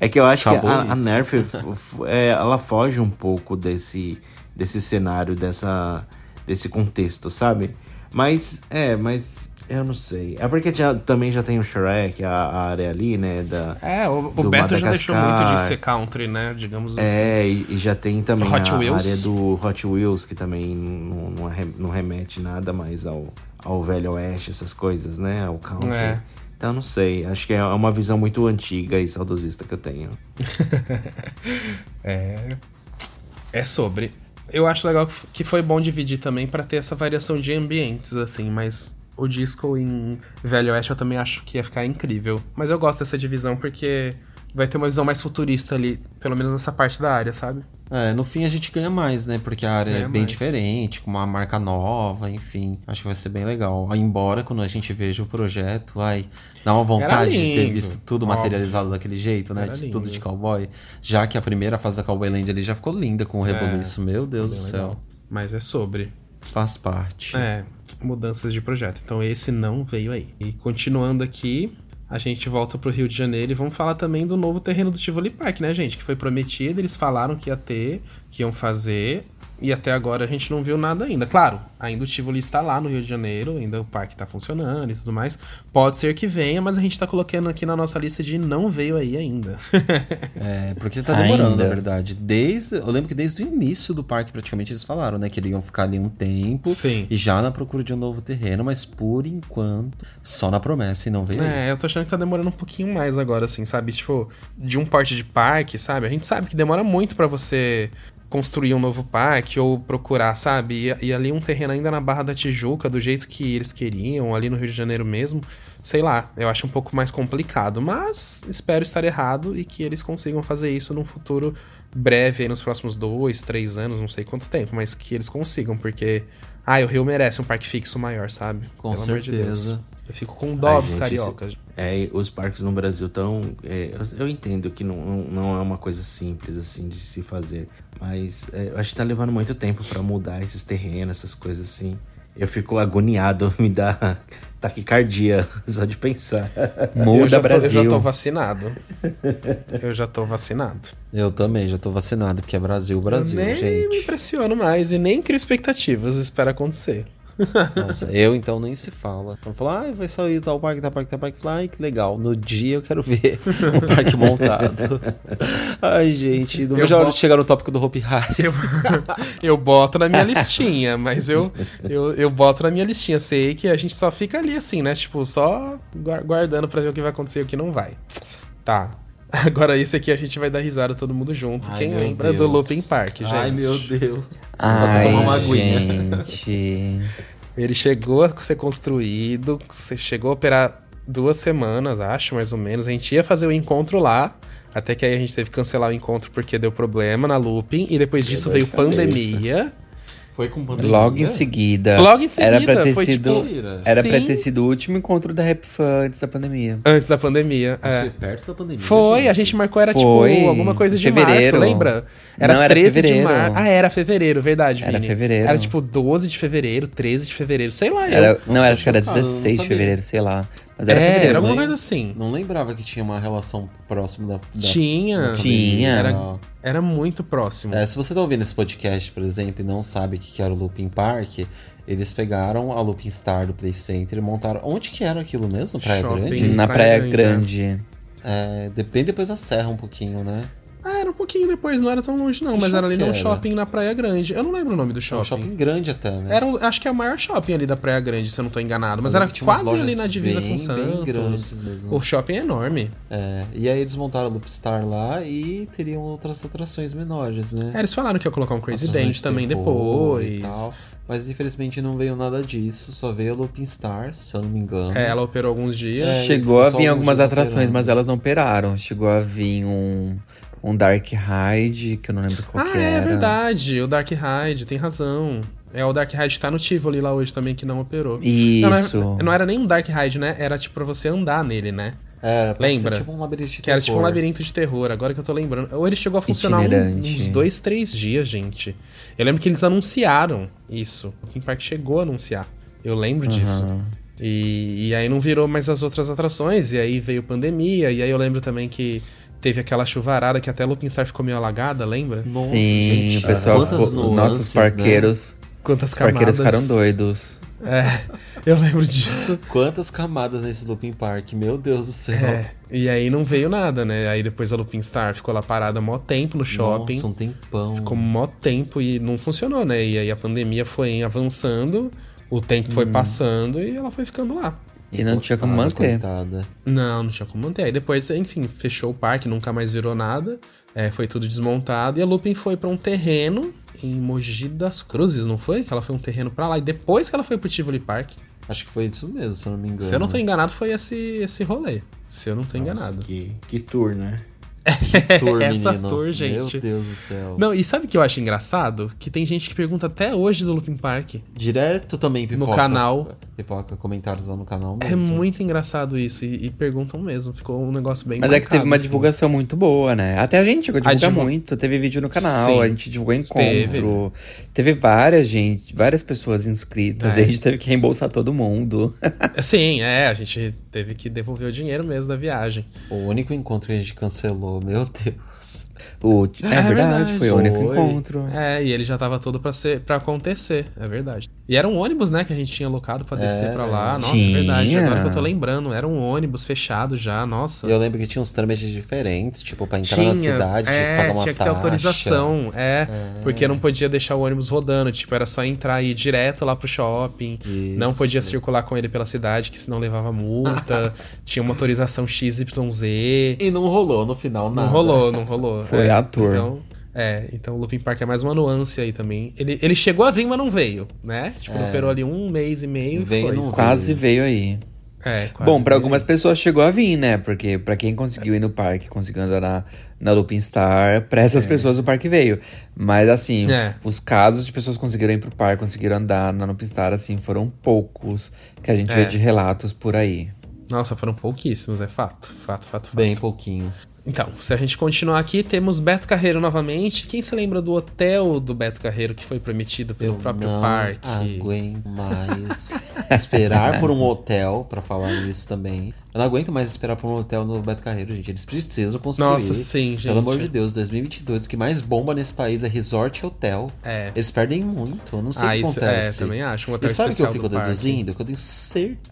É que eu acho Acabou que a, a. Nerf, é, ela foge um pouco desse, desse cenário, dessa, desse contexto, sabe? Mas, é, mas eu não sei. É porque já, também já tem o Shrek, a, a área ali, né? Da, É, o, o Beto já deixou muito de ser country, né? Digamos assim. É, e, e já tem também Hot a, Wheels. área do Hot Wheels, que também não, não, não remete nada mais ao, ao Velho Oeste, essas coisas, né? Ao country. É. Então, não sei. Acho que é uma visão muito antiga e saudosista que eu tenho. É. É sobre. Eu acho legal que foi bom dividir também pra ter essa variação de ambientes, assim, mas o disco em Velho Oeste eu também acho que ia ficar incrível. Mas eu gosto dessa divisão porque vai ter uma visão mais futurista ali, pelo menos nessa parte da área, sabe? É, no fim a gente ganha mais, né? Porque a área é Ganha bem mais. diferente, com uma marca nova, enfim. Acho que vai ser bem legal. Embora quando a gente veja o projeto, ai, dá uma vontade de ter visto tudo óbvio. materializado daquele jeito, né? De tudo de cowboy. Já que a primeira fase da Cowboy Land ali já ficou linda com o rebuliço. Meu Deus do legal. céu. Mas é sobre. Faz parte. É, mudanças de projeto. Então esse não veio aí. E continuando aqui, a gente volta pro Rio de Janeiro e vamos falar também do novo terreno do Tivoli Park, né, gente? Que foi prometido, eles falaram que ia ter, que iam fazer. E até agora a gente não viu nada ainda. Claro, ainda o Tivoli está lá no Rio de Janeiro, ainda o parque está funcionando e tudo mais. Pode ser que venha, mas a gente tá colocando aqui na nossa lista de não veio aí ainda. É, porque tá demorando, Ainda. na verdade. Desde, eu lembro que desde o início do parque, praticamente, eles falaram, né? Que eles iam ficar ali um tempo. Sim. E já na procura de um novo terreno, mas por enquanto, só na promessa e não veio. aí. É, eu tô achando que tá demorando um pouquinho mais agora, assim, sabe? Tipo, de um porte de parque, sabe? A gente sabe que demora muito pra você construir um novo parque ou procurar, sabe? E, e ali um terreno ainda na Barra da Tijuca, do jeito que eles queriam, ali no Rio de Janeiro mesmo, sei lá, eu acho um pouco mais complicado. Mas espero estar errado e que eles consigam fazer isso num futuro breve, aí nos próximos dois, três anos, não sei quanto tempo, mas que eles consigam, porque. Ah, o Rio merece um parque fixo maior, sabe? Com Pelo amor de Deus. certeza. Eu fico com dó dos gente, cariocas. é, os parques no Brasil estão. eu, eu entendo que não, não- é uma coisa simples assim de se fazer, mas é, eu acho que tá levando muito tempo pra mudar esses terrenos, essas coisas assim. Eu fico agoniado, me dá taquicardia só de pensar. eu Muda tô, Brasil. Eu já tô vacinado. eu já tô vacinado. Eu também, já tô vacinado, porque é Brasil, Brasil, nem gente. me impressiono mais e nem crio expectativas, espero acontecer. Nossa, eu então nem se fala. Quando falar, ah, vai sair tal parque, tal parque, tal parque, fala, ai, que legal. No dia eu quero ver o parque montado. Ai, gente, não Eu vejo a hora de chegar no tópico do Hopi Hari. Eu, eu boto na minha listinha, mas eu, eu, eu boto na minha listinha. Sei que a gente só fica ali assim, né? Tipo, só guar- guardando pra ver o que vai acontecer e o que não vai. Tá. Agora esse aqui a gente vai dar risada todo mundo junto. Ai, Quem lembra do Deus. Looping Park, gente? Ai, meu Deus. Ai, tomar uma aguinha. gente. Ele chegou a ser construído, você chegou a operar duas semanas, acho, mais ou menos. A gente ia fazer o encontro lá, até que aí a gente teve que cancelar o encontro porque deu problema na looping, e depois disso veio de cabeça. Foi com pandemia. Logo em seguida. Logo em seguida, Era pra ter foi sido. tipo- Era pra ter sido o último encontro da Rap Fan antes da pandemia. Antes da pandemia. Foi É. perto da pandemia. Foi, a gente marcou, era Foi, tipo alguma coisa de março, fevereiro. lembra? Era Não, era 13 de fevereiro. março. Ah, era fevereiro, verdade, Era Vini. fevereiro. Era tipo 12 de fevereiro, 13 de fevereiro, sei lá. eu- Era, não, tô era, acho que era chocado, eu não 16 de fevereiro, sei lá. Mas era É, fevereiro. era alguma Nem- coisa assim. Não lembrava que tinha uma relação próxima da. da Tinha. Tinha. Era, era muito próximo. É, se você tá ouvindo esse podcast, por exemplo, e não sabe o que era o Looping Park, eles pegaram a Looping Star do Play Center e montaram. Onde que era aquilo mesmo? Praia Shopping. Grande? Na Praia Praia Grande, Grande. É, de- bem depois da Serra, um pouquinho, né? Ah, era um pouquinho depois, não era tão longe não, Que mas era ali shopping num shopping na Praia Grande. Eu não lembro o nome do É um shopping. shopping grande até, né? Era, um- acho que é o maior shopping ali da Praia Grande, se eu não tô enganado. Mas Eu era quase ali na divisa bem, com Santos. Bem grandes mesmo. O shopping é enorme. É, e aí eles montaram o Loop Star lá e teriam outras atrações menores, né? É, eles falaram que ia colocar um Crazy Dance também depois. e tal. Mas infelizmente não veio nada disso, só veio a Looping Star, se eu não me engano. É, ela operou alguns dias. É, Chegou a vir algumas atrações, operando. mas elas não operaram. Chegou a vir um, um Dark Ride, que eu não lembro qual Ah, que é era. verdade. O Dark Ride, tem razão. É o Dark Ride que tá no Tivoli lá hoje também, que não operou. Isso. Não, não, não era nem um Dark Ride, né? Era tipo pra você andar nele, né? É, Lembra? Tipo um labirinto de Que era tipo um terror. labirinto de terror, agora que eu tô lembrando. Ou ele chegou a funcionar um- uns dois, três dias, gente. Eu lembro que eles anunciaram isso. O Theme Park chegou a anunciar. Eu lembro disso. Aham. E, e aí não virou mais as outras atrações, e aí veio pandemia, e aí eu lembro também que teve aquela chuvarada que até a Looping Star ficou meio alagada, lembra? Nossa, Sim, gente, o pessoal, quantas nuances, nossos né? parqueiros, Quantas os parqueiros camadas. ficaram doidos. É, eu lembro disso. Quantas camadas nesse Looping Park, meu Deus do céu. É, e aí não veio nada, né? Aí depois a Looping Star ficou lá parada mó tempo no shopping. Nossa, um tempão. Ficou mó tempo e não funcionou, né? E aí a pandemia foi avançando, o tempo foi passando e ela foi ficando lá. E não tinha como manter. coitada. Não, não tinha como manter. Aí depois, enfim, fechou o parque, nunca mais virou nada. É, foi tudo desmontado. E a Lupin foi pra um terreno em Mogi das Cruzes, não foi? Que ela foi um terreno pra lá. E depois que ela foi pro Tivoli Park. Acho que foi isso mesmo, se eu não me engano. Se eu não tô enganado, foi esse, esse rolê. Se eu não tô Nossa, enganado. Que, que tour, né? Tour, Essa menino. tour, gente. Meu Deus do céu. Não, e sabe o que eu acho engraçado? Que tem gente que pergunta até hoje do Lupin Park. Direto também, pipoca. canal. Pipoca, comentários lá no canal É mesmo. muito engraçado isso. E, e perguntam mesmo. Ficou um negócio bem Mas é que teve marcado, uma assim. divulgação muito boa, né? Até a gente chegou a A divulgar divu- muito. Teve vídeo no canal, Sim. a gente divulgou encontro. Teve. Teve, várias gente, várias pessoas inscritas. É. E a gente teve que reembolsar todo mundo. Sim, é. A gente teve que devolver o dinheiro mesmo da viagem. O único encontro que a gente cancelou, meu Deus. O, é, verdade, foi o único Foi. encontro. É, e ele já tava todo pra, ser, pra acontecer, é verdade. E era um ônibus, né, que a gente tinha alocado pra descer É, pra lá. Nossa, tinha. é verdade. Agora que eu tô lembrando, era um ônibus fechado já, nossa. E eu lembro que tinha uns trâmites diferentes, tipo, pra entrar na cidade, tinha que é, pagar uma tinha que ter taxa. autorização, é, porque não podia deixar o ônibus rodando, tipo, era só entrar e ir direto lá pro shopping, não Isso. podia circular com ele pela cidade, que senão levava multa, tinha uma autorização XYZ, E não rolou no final não nada. rolou, não rolou. Foi é, ator. Então, é, então o Looping Park é mais uma nuance aí também. Ele, ele chegou a vir, mas não veio, né? Tipo, É. operou ali um mês e meio Veio foi. não Quase veio aí. É, quase Bom, pra veio. algumas pessoas chegou a vir, né? Porque pra quem conseguiu ir no parque, conseguiu andar na, na Looping Star, pra essas pessoas o parque veio. Mas assim, É. os casos de pessoas que conseguiram ir pro parque, conseguiram andar na Looping Star, assim, foram poucos que a gente É. vê de relatos por aí. Nossa, foram pouquíssimos, é fato. Fato, fato, fato. Bem pouquinhos. Então, se a gente continuar aqui, temos Beto Carreiro novamente. Quem se lembra do hotel do Beto Carreiro que foi prometido pelo Eu próprio não parque? aguento mais esperar por um hotel, pra falar isso também. Eu não aguento mais esperar por um hotel no Beto Carreiro, gente. Eles precisam construir. Nossa, sim, gente. Pelo amor de Deus, 2022, o que mais bomba nesse país é resort e hotel. É. Eles perdem muito, eu não sei Ah, o que isso- acontece. é, também acho, um hotel e sabe o que eu fico deduzindo? Que eu tenho certeza.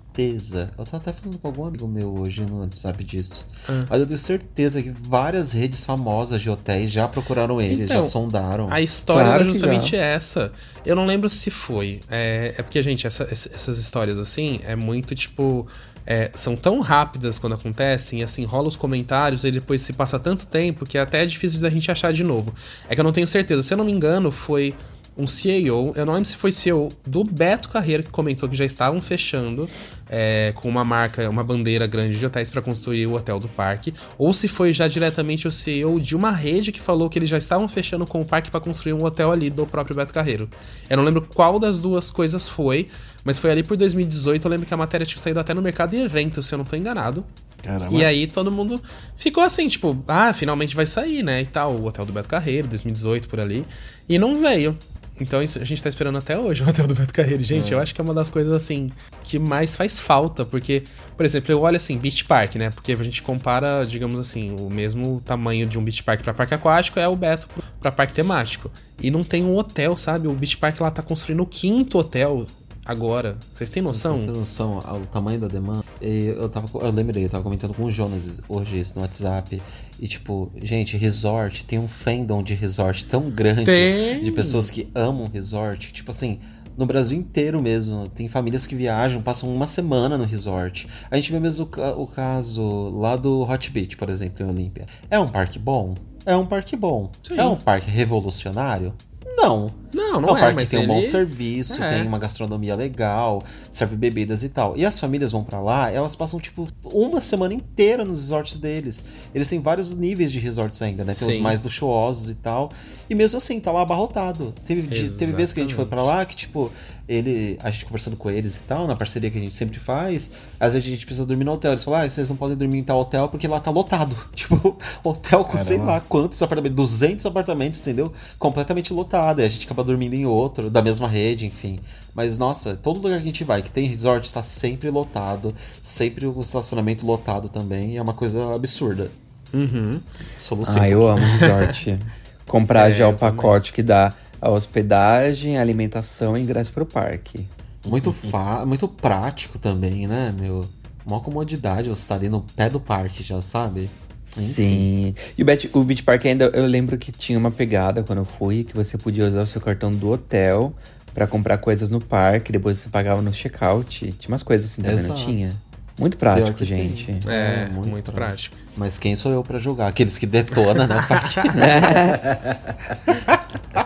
Eu tava até falando com algum amigo meu hoje no WhatsApp disso. Ah. Mas eu tenho certeza que várias redes famosas de hotéis já procuraram ele, Então, já sondaram. A história Claro era justamente essa. Eu não lembro se foi. É, é porque, gente, essa- essa- essas histórias assim é muito tipo. é, são tão rápidas quando acontecem, e assim, rola os comentários e depois se passa tanto tempo que até é difícil da gente achar de novo. É que eu não tenho certeza. Se eu não me engano, foi um CEO, eu não lembro se foi CEO do Beto Carreiro que comentou que já estavam fechando é, com uma marca, uma bandeira grande de hotéis para construir o hotel do parque, ou se foi já diretamente o CEO de uma rede que falou que eles já estavam fechando com o parque para construir um hotel ali do próprio Beto Carreiro. Eu não lembro qual das duas coisas foi, mas foi ali por 2018, eu lembro que a matéria tinha saído até no mercado de eventos, se eu não tô enganado. Caramba. E aí todo mundo ficou assim, tipo, ah, finalmente vai sair, né? E tal, o Hotel do Beto Carreiro, 2018 por ali. E não veio. Então isso, a gente tá esperando até hoje o Hotel do Beto Carreiro. Gente, eu acho que é uma das coisas assim que mais faz falta, porque, por exemplo, eu olho assim, Beach Park, né? Porque a gente compara, digamos assim, o mesmo tamanho de um Beach Park pra parque aquático é o Beto pra parque temático. E não tem um hotel, sabe? O Beach Park lá tá construindo o quinto hotel agora. Vocês têm noção? Você tem noção ao tamanho da demanda? Eu tava, eu lembrei, eu tava comentando com o Jonas hoje isso no WhatsApp. E tipo, gente, resort tem um fandom de resort tão grande Tem. de pessoas que amam resort. Tipo assim, no Brasil inteiro mesmo, tem famílias que viajam, passam uma semana no resort. A gente vê mesmo o, o caso lá do Hot Beach, por exemplo, em Olímpia. É um parque bom? É um parque bom. Sim. É um parque revolucionário? Não. Não, não é um é, parque tem um bom ele- serviço, É. tem uma gastronomia legal, serve bebidas e tal. E as famílias vão pra lá, elas passam tipo uma semana inteira nos resorts deles. Eles têm vários níveis de resorts ainda, né? Tem os Sim. mais luxuosos e tal. E mesmo assim, tá lá abarrotado. Teve, de- teve vezes que a gente foi pra lá que, tipo, ele. A gente conversando com eles e tal, na parceria que a gente sempre faz, às vezes a gente precisa dormir no hotel. Eles falam, ah, vocês não podem dormir em tal hotel porque lá tá lotado. Tipo, hotel com sei lá quantos apartamentos, 200 apartamentos, entendeu? Completamente lotado. E a gente acaba dormindo em outro, da mesma rede, enfim. Mas, nossa, todo lugar que a gente vai que tem resort está sempre lotado, sempre o estacionamento lotado também. É uma coisa absurda. Uhum. Solução. Ah, eu amo resort. Comprar É, já o eu também. pacote que dá a hospedagem, a alimentação e ingresso pro parque. Muito, fa muito prático também, né, meu? Uma comodidade você estar ali no pé do parque já, sabe? Sim. E o Beach, o Beach Park ainda, eu lembro que tinha uma pegada quando eu fui, que você podia usar o seu cartão do hotel pra comprar coisas no parque, depois você pagava no check-out. Tinha umas coisas assim também, não Exato. tinha? Muito prático, tem. gente. É, É, muito, muito prático. Mas quem sou eu pra julgar? Aqueles que detonam, né, parque?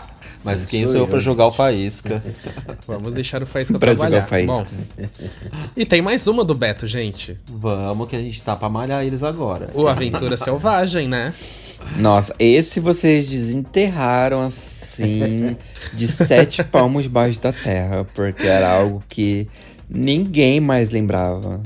Mas quem sou, eu pra jogar o Faísca? Vamos deixar o Faísca Pra trabalhar. jogar o Faísca. Bom, e tem mais uma do Beto, gente. Vamos que a gente tá pra malhar eles agora. O Aventura Selvagem, né? Nossa, esse vocês desenterraram assim, de sete palmos debaixo da terra, porque era algo que ninguém mais lembrava.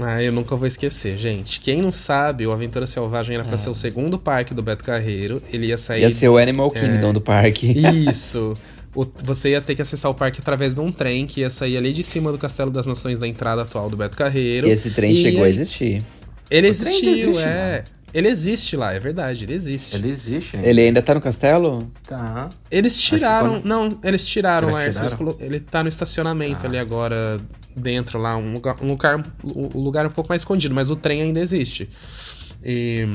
Ah, eu nunca vou esquecer, gente. Quem não sabe, o Aventura Selvagem era pra ser o segundo parque do Beto Carreiro. Ele ia sair. Ia ser o Animal Kingdom do parque. Isso. O- você ia ter que acessar o parque através de um trem que ia sair ali de cima do Castelo das Nações da entrada atual do Beto Carreiro. E esse trem E chegou a existir. Ele O existiu, existe, é. Ele existe lá, é verdade, ele existe. Ele existe. hein? Ele ainda tá no castelo? Tá. Eles tiraram. que Não, eles tiraram lá. eles colo- Ele tá no estacionamento Ah. ali agora, dentro lá, um lugar, um lugar, o lugar um pouco mais escondido, mas o trem ainda existe. E,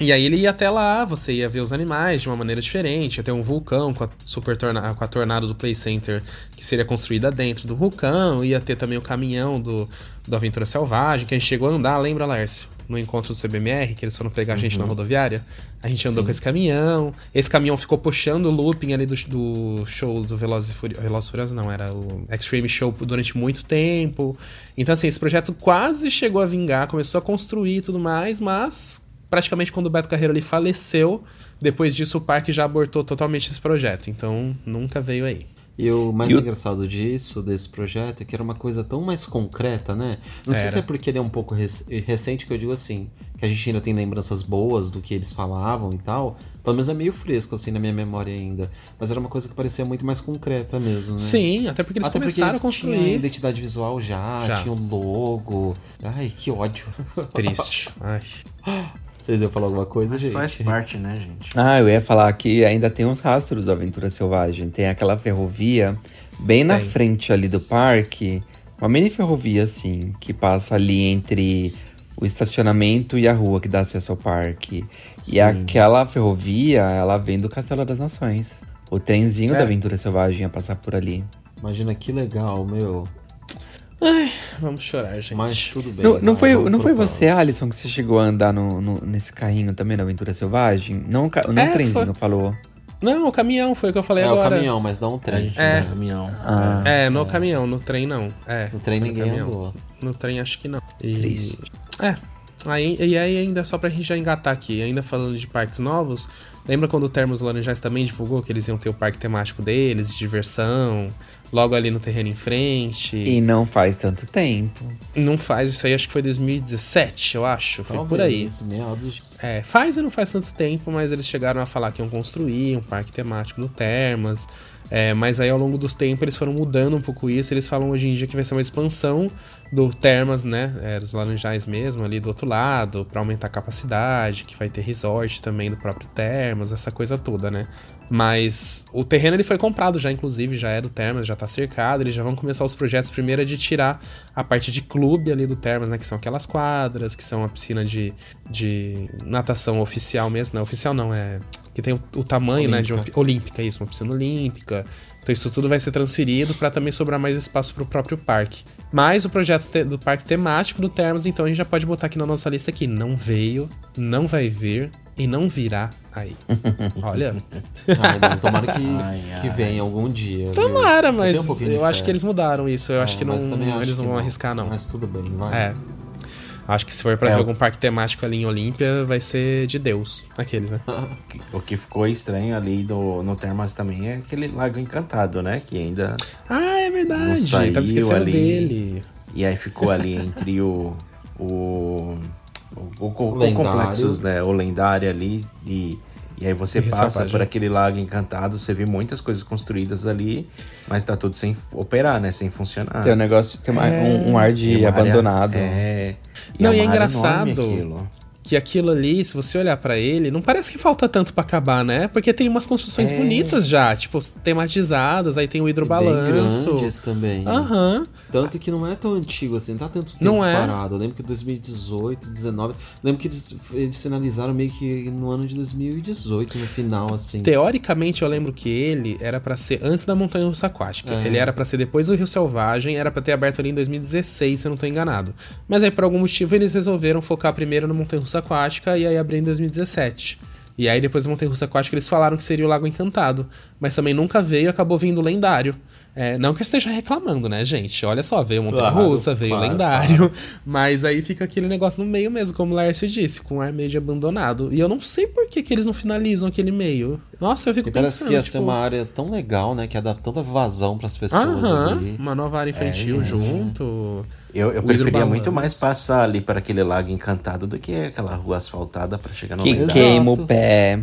e aí ele ia até lá, você ia ver os animais de uma maneira diferente, ia ter um vulcão com a, super torna, com a tornado do Play Center que seria construída dentro do vulcão, ia ter também o caminhão do, do Aventura Selvagem, que a gente chegou a andar, lembra, Lércio? No encontro do CBMR, que eles foram pegar a gente na rodoviária. A gente andou com esse caminhão. Esse caminhão ficou puxando o looping ali do, do show do Velozes e Furiosos. Velozes e Furiosos não, era o Extreme Show durante muito tempo. Então, assim, esse projeto quase chegou a vingar, começou a construir e tudo mais, mas praticamente quando o Beto Carreiro ali faleceu, depois disso o parque já abortou totalmente esse projeto. Então, nunca veio aí. E o mais E o- engraçado disso, desse projeto, é que era uma coisa tão mais concreta, né? Não sei Era. se é porque ele é um pouco rec- recente que eu digo assim, que a gente ainda tem lembranças boas do que eles falavam e tal. Pelo menos é meio fresco, assim, na minha memória ainda. Mas era uma coisa que parecia muito mais concreta mesmo, né? Sim, até porque eles Até começaram a Tinha construir. identidade visual já, Já. tinha o logo. Ai, que ódio. Triste. Ai. Vocês iam falar alguma coisa, Mas gente? faz parte, né, gente? Ah, eu ia falar que ainda tem uns rastros do Aventura Selvagem. Tem aquela ferrovia bem na Tem. frente ali do parque. Uma mini ferrovia, assim, que passa ali entre o estacionamento e a rua que dá acesso ao parque. Sim. E aquela ferrovia, ela vem do Castelo das Nações. O trenzinho É. da Aventura Selvagem ia passar por ali. Imagina que legal, meu. Vamos chorar, gente. Mas tudo bem. Não, não foi, não foi você. Alisson, que você chegou a andar no, no- nesse carrinho também na Aventura Selvagem? Não, não É, o trenzinho foi- falou. Não, o caminhão foi o que eu falei É, agora. o caminhão, mas não o A trem. É. no caminhão. Ah. É, no caminhão, no trem não. É. No trem no ninguém caminhão. andou. No trem acho que não. E... Triste. É. Aí, e aí, ainda só pra gente já engatar aqui, ainda falando de parques novos, lembra quando o Termos Laranjais também divulgou que eles iam ter o parque temático deles, de diversão, logo ali no terreno em frente? E não faz tanto tempo. Não faz isso aí, acho que foi 2017, eu acho, foi por aí. Talvez, Meados. É, faz e não faz tanto tempo, mas eles chegaram a falar que iam construir um parque temático no Termas. É, mas aí ao longo dos tempos eles foram mudando um pouco isso. Eles falam hoje em dia que vai ser uma expansão do Termas, né? é, dos Laranjais mesmo, ali do outro lado, pra aumentar a capacidade, que vai ter resort também do próprio Termas, essa coisa toda, né? Mas o terreno ele foi comprado já, inclusive, já é do Termas, já tá cercado. Eles já vão começar os projetos primeiro é de tirar a parte de clube ali do Termas, né? Que são aquelas quadras, que são a piscina de, de natação oficial mesmo, né? Oficial não, é. Que tem o, o tamanho, né? De Olímpica. uma- olímpica, isso, uma piscina olímpica. Então isso tudo vai ser transferido para também sobrar mais espaço pro próprio parque. Mas o projeto do parque temático do Termas, então a gente já pode botar aqui na nossa lista aqui. Não veio, não vai vir e não virá aí. Olha. Ai, não, tomara que, Ai, que ai. venha algum dia. viu? Tomara, Eu mas tenho um eu acho que eles mudaram isso. Eu acho É, que não, acho eles não vão arriscar, não. Mas tudo bem, vai. É. Acho que se for pra É, ver algum parque temático ali em Olímpia, vai ser de Deus. Aqueles, né? O que ficou estranho ali do, no Termas também é aquele lago encantado, né? Que ainda. Ah, é Não verdade. saiu Tava esquecendo ali. dele. E aí ficou ali entre o. O. O, o, o Lendário. complexos, né? O lendário ali. E, e aí você E passa por aquele lago encantado, você vê muitas coisas construídas ali, mas tá tudo sem operar, né? Sem funcionar. Tem um negócio, tem uma- É. um, um ar de uma área- abandonado. É. Não, e é uma área enorme engraçado. Que aquilo ali, se você olhar pra ele, não parece que falta tanto pra acabar, né? Porque tem umas construções É. bonitas já, tipo, tematizadas, aí tem o Bem hidrobalanço. grandes também. Aham. Tanto que não é tão antigo assim, não tá tanto tempo Não é. parado. Eu lembro que 2018, 2019. Lembro que eles, eles finalizaram meio que no ano de 2018, no final, assim. Teoricamente, eu lembro que ele era pra ser antes da Montanha Russa Aquática. É. Ele era pra ser depois do Rio Selvagem, era pra ter aberto ali em 2016, se eu não tô enganado. Mas aí, por algum motivo, eles resolveram focar primeiro no Montanha Russa Aquática e aí abrir em 2017. E aí, depois da Montanha Russa Aquática, eles falaram que seria o Lago Encantado. Mas também nunca veio, acabou vindo o lendário. É, não que eu esteja reclamando, né, gente? Olha só, veio Montanha Russa, Claro, veio o claro, lendário. Mas aí fica aquele negócio no meio mesmo, como o Lércio disse, com um ar meio de abandonado. E eu não sei por que, que eles não finalizam aquele meio. Nossa, eu fico E parece pensando. que ia tipo, ser uma área tão legal, né? Que ia dar tanta vazão pras pessoas Aham, ali. uma nova área infantil É, junto. Eu, eu O preferia muito mais passar ali para aquele lago encantado do que aquela rua asfaltada para chegar no Que lendário. queima o pé.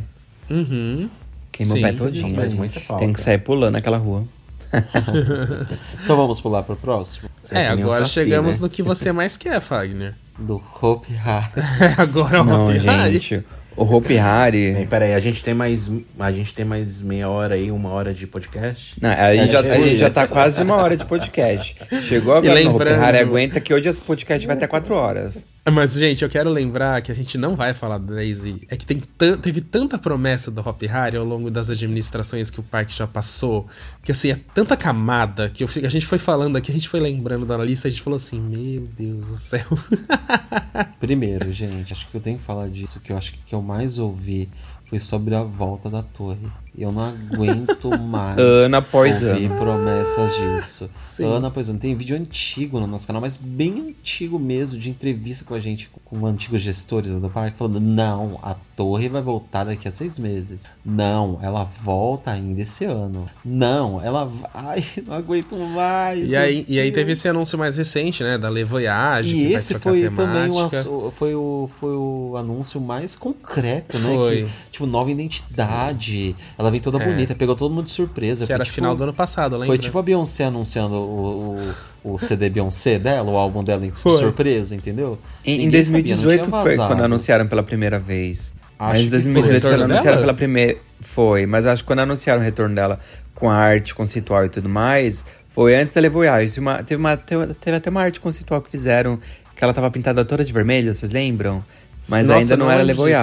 Uhum. Queima Sim, o pé todinho. faz muita falta. Tem que sair pulando aquela rua. Então vamos pular pro próximo. Você É, que nem um agora saci, chegamos né? no que você mais quer, Fagner. do Hope Hari. Agora o Não, Hari. gente. O Hopi Hari. Bem, peraí, a gente tem mais. A gente tem mais meia hora aí, uma hora de podcast. Não, a gente, já, a gente já tá quase uma hora de podcast. Chegou agora no Hopi lembrando- Hari, aguenta que hoje esse podcast vai até quatro horas. Mas, gente, eu quero lembrar que a gente não vai falar da Daisy. É que tem teve tanta promessa do Hop Hari ao longo das administrações que o parque já passou. Que, assim, é tanta camada que a gente foi falando aqui, a gente foi lembrando da lista, a gente falou assim: Meu Deus do céu. Primeiro, gente, acho que eu tenho que falar disso, que eu acho que o que eu mais ouvi foi sobre a volta da torre. Eu não aguento mais Ano após ouvir ano. promessas disso. Sim. Ano após ano. Tem vídeo antigo no nosso canal, mas bem antigo mesmo, de entrevista com a gente, com antigos gestores do parque, falando: não, a torre vai voltar daqui a seis meses. Não, ela volta ainda esse ano. Não, ela vai. Não aguento mais. E aí, e aí teve esse anúncio mais recente, né? Da Le Voyage. que E vai esse foi a também o, foi, o, foi o anúncio mais concreto, né? Foi. Que, tipo, nova identidade. Ela vem toda É. bonita, pegou todo mundo de surpresa. Que foi, era tipo, final do ano passado, lembra? Foi tipo a Beyoncé anunciando o, o, o CD Beyoncé dela, o álbum dela em Foi. surpresa, entendeu? Em, em Ninguém sabia, não 2018 tinha foi quando anunciaram pela primeira vez. Acho mas em que foi. 2018 O retorno quando anunciaram dela? pela primeira. Foi, mas acho que quando anunciaram o retorno dela com a arte conceitual e tudo mais, foi antes da Le Voyage. Uma- teve, uma, teve, teve até uma arte conceitual que fizeram, que ela tava pintada toda de vermelho, vocês lembram? Mas Nossa, ainda não, não era Le lembro disso.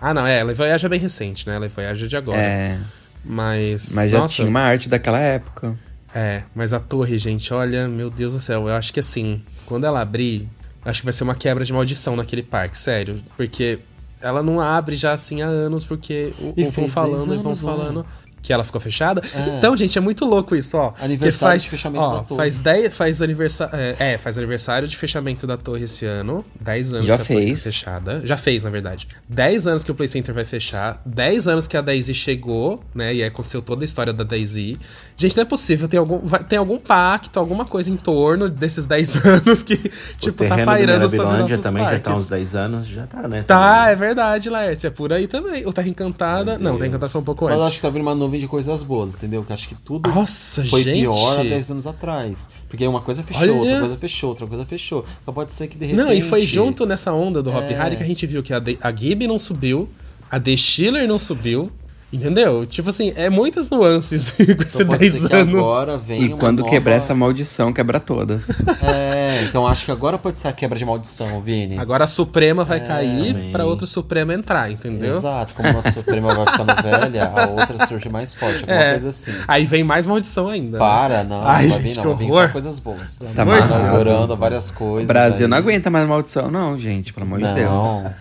Ah, não, é. Le Voyage é bem recente, né? Le Voyage é de agora. É, Mas. mas já nossa, tinha uma arte daquela época. É, mas a torre, gente, olha, meu Deus do céu, eu acho que assim, quando ela abrir, acho que vai ser uma quebra de maldição naquele parque, sério. Porque ela não abre já assim há anos, porque o, E o vão falando 10 e vão né? Que ela ficou fechada. É. Então, gente, é muito louco isso, ó. Aniversário faz, de fechamento ó, da torre. Faz 10, faz aniversário. É, é, faz aniversário de fechamento da torre esse ano. 10 anos Já que a torre fez. tá fechada. Já fez, na verdade. 10 anos que o Play Center vai fechar. 10 anos que a Daisy chegou, né? E aí aconteceu toda a história da Daisy. Gente, não é possível. Tem algum, vai- tem algum pacto, alguma coisa em torno desses 10 anos que, tipo, tá pairando do sobre nossos também já tá parques. uns 10 anos, já tá, né? Tá, também. é verdade, Laércio. É por aí também. O Terra Encantada. Não, o Terra Encantada foi um pouco Mas antes. eu acho que tá vindo uma nuvem de coisas boas, entendeu? Que acho que tudo Nossa, foi gente. pior há 10 anos atrás. Porque uma coisa fechou, Olha. outra coisa fechou, outra coisa fechou. Então pode ser que de repente. Não, e foi junto nessa onda do Hop É. Harry que a gente viu que a, De- a Gibby não subiu, a The Schiller não subiu, entendeu? Tipo assim, é muitas nuances com Então pode 10 ser que anos. agora vem E uma quando nova- quebrar essa maldição, quebra todas. É, então acho que agora pode ser a quebra de maldição, Vini. Agora a Suprema vai cair também. pra outra Suprema entrar, entendeu? Exato, como a Suprema vai ficando velha, a outra surge mais forte, alguma É. coisa assim. Aí vem mais maldição ainda. né? Para, não, Ai, não vai vir gente, não, vai vir só coisas boas. Tá. Inaugurando várias O coisas. Brasil aí. não aguenta mais maldição, não, gente, pelo amor de Deus. Não,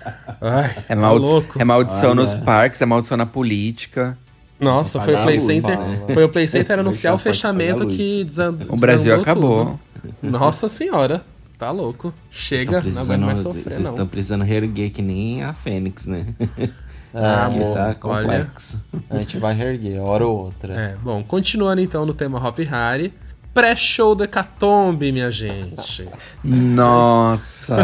Ai, É, tá maldi louco. é maldição Olha. nos parques, é maldição na política. Nossa, foi o Play Center. fala. Foi o Play Center anunciar o fechamento que desan- O Brasil desandou acabou. tudo. Nossa senhora, tá louco. Chega, não aguento mais sofrer, Vocês não. estão precisando reerguer que nem a Fênix, né? Ah, Aqui amor, tá olha. complexo. a gente vai reerguer, hora ou outra. É, bom, continuando então no tema Hop Harry. Pré-show do Hecatombe, minha gente. Nossa,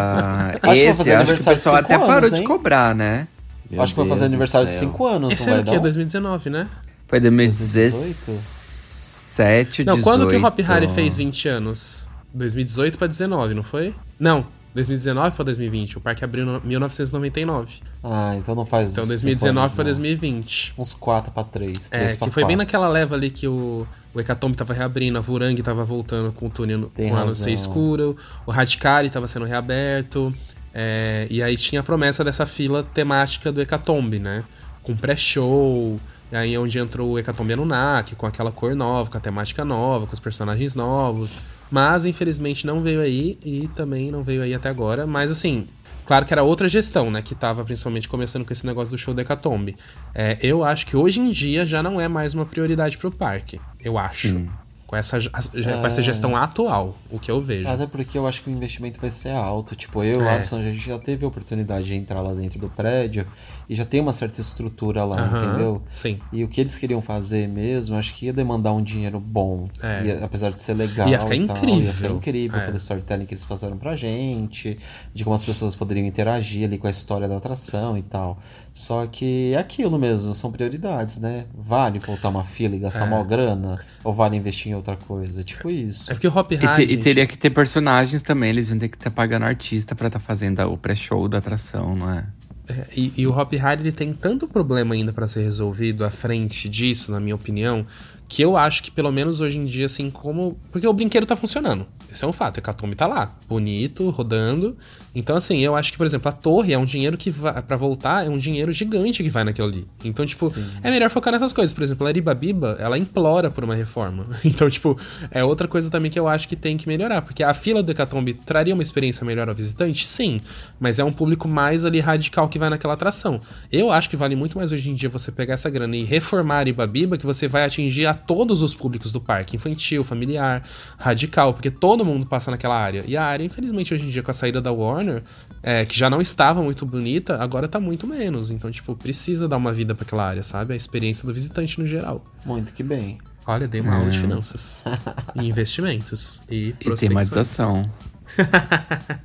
Acho que esse acho que o de pessoal até parou anos, de hein? cobrar, né? Meu Acho que vai Deus fazer aniversário de céu. 5 anos, Esse não vai o quê? não? 2019, né? Foi 2017, Não, 18. quando que o Hop Harry fez 20 anos? 2018 pra 19, não foi? Não, 2019 pra 2020. O parque abriu em 1999. Ah, então não faz. Então cinco 2019 anos, pra não. 2020. Uns 4 pra 3. É, que foi bem naquela leva ali que o, o Hecatombe tava reabrindo, a Vurang tava voltando com o túnel Tem com razão. ser escuro, o Radicali tava sendo reaberto, é, e aí tinha a promessa dessa fila temática do Hecatombe, né? Com pré-show, aí onde entrou o Hecatombe Anunnaki, com aquela cor nova, com a temática nova, com os personagens novos. Mas infelizmente não veio aí, e também não veio aí até agora, mas assim. Claro que era outra gestão, né? Que tava principalmente começando com esse negócio do show do Hecatombe. É, eu acho que hoje em dia já não é mais uma prioridade pro parque. Eu acho. Com essa, já- com essa É. gestão atual, o que eu vejo. Até porque eu acho que o investimento vai ser alto. Tipo, eu É. Alisson, a gente já teve a oportunidade de entrar lá dentro do prédio e já tem uma certa estrutura lá, Aham, entendeu? Sim. E o que eles queriam fazer mesmo, acho que ia demandar um dinheiro bom. É. Ia- apesar de ser legal. Ia ficar e tal, Ia incrível. ficar incrível É. pelo storytelling que eles passaram pra gente, de como as pessoas poderiam interagir ali com a história da atração e tal. Só que é aquilo mesmo, são prioridades, né? Vale voltar uma fila e gastar É. uma grana? Ou vale investir em outra coisa. Tipo isso. É porque o Hop E, te- e gente, teria que ter personagens também, eles iam ter que estar pagando artista pra estar fazendo o pré-show da atração, não é? É, E, e o Hop Hard ele tem tanto problema ainda pra ser resolvido à frente disso, na minha opinião, que eu acho que pelo menos hoje em dia, assim, como. Porque o brinquedo tá funcionando. Isso é um fato. A Hecatombe tá lá, bonito, rodando. Então, assim, eu acho que, por exemplo, a torre é um dinheiro que vai. Pra voltar, é um dinheiro gigante que vai naquilo ali. Então, tipo, é melhor focar nessas coisas. Por exemplo, a Ariba Biba, ela implora por uma reforma. Então, tipo, é outra coisa também que eu acho que tem que melhorar. Porque a fila do Hecatombe traria uma experiência melhor ao visitante? Sim. Mas é um público mais ali radical que vai naquela atração. Eu acho que vale muito mais hoje em dia você pegar essa grana e reformar a Ariba Biba, que você vai atingir a todos os públicos do parque. Infantil, familiar, radical. Porque todo mundo passa naquela área. E a área, infelizmente, hoje em dia, com a saída da Warner, é, que já não estava muito bonita, agora tá muito menos. Então, tipo, precisa dar uma vida pra aquela área, sabe? A experiência do visitante no geral. Muito que bem. Olha, dei uma aula de finanças. e investimentos. E, E tematização.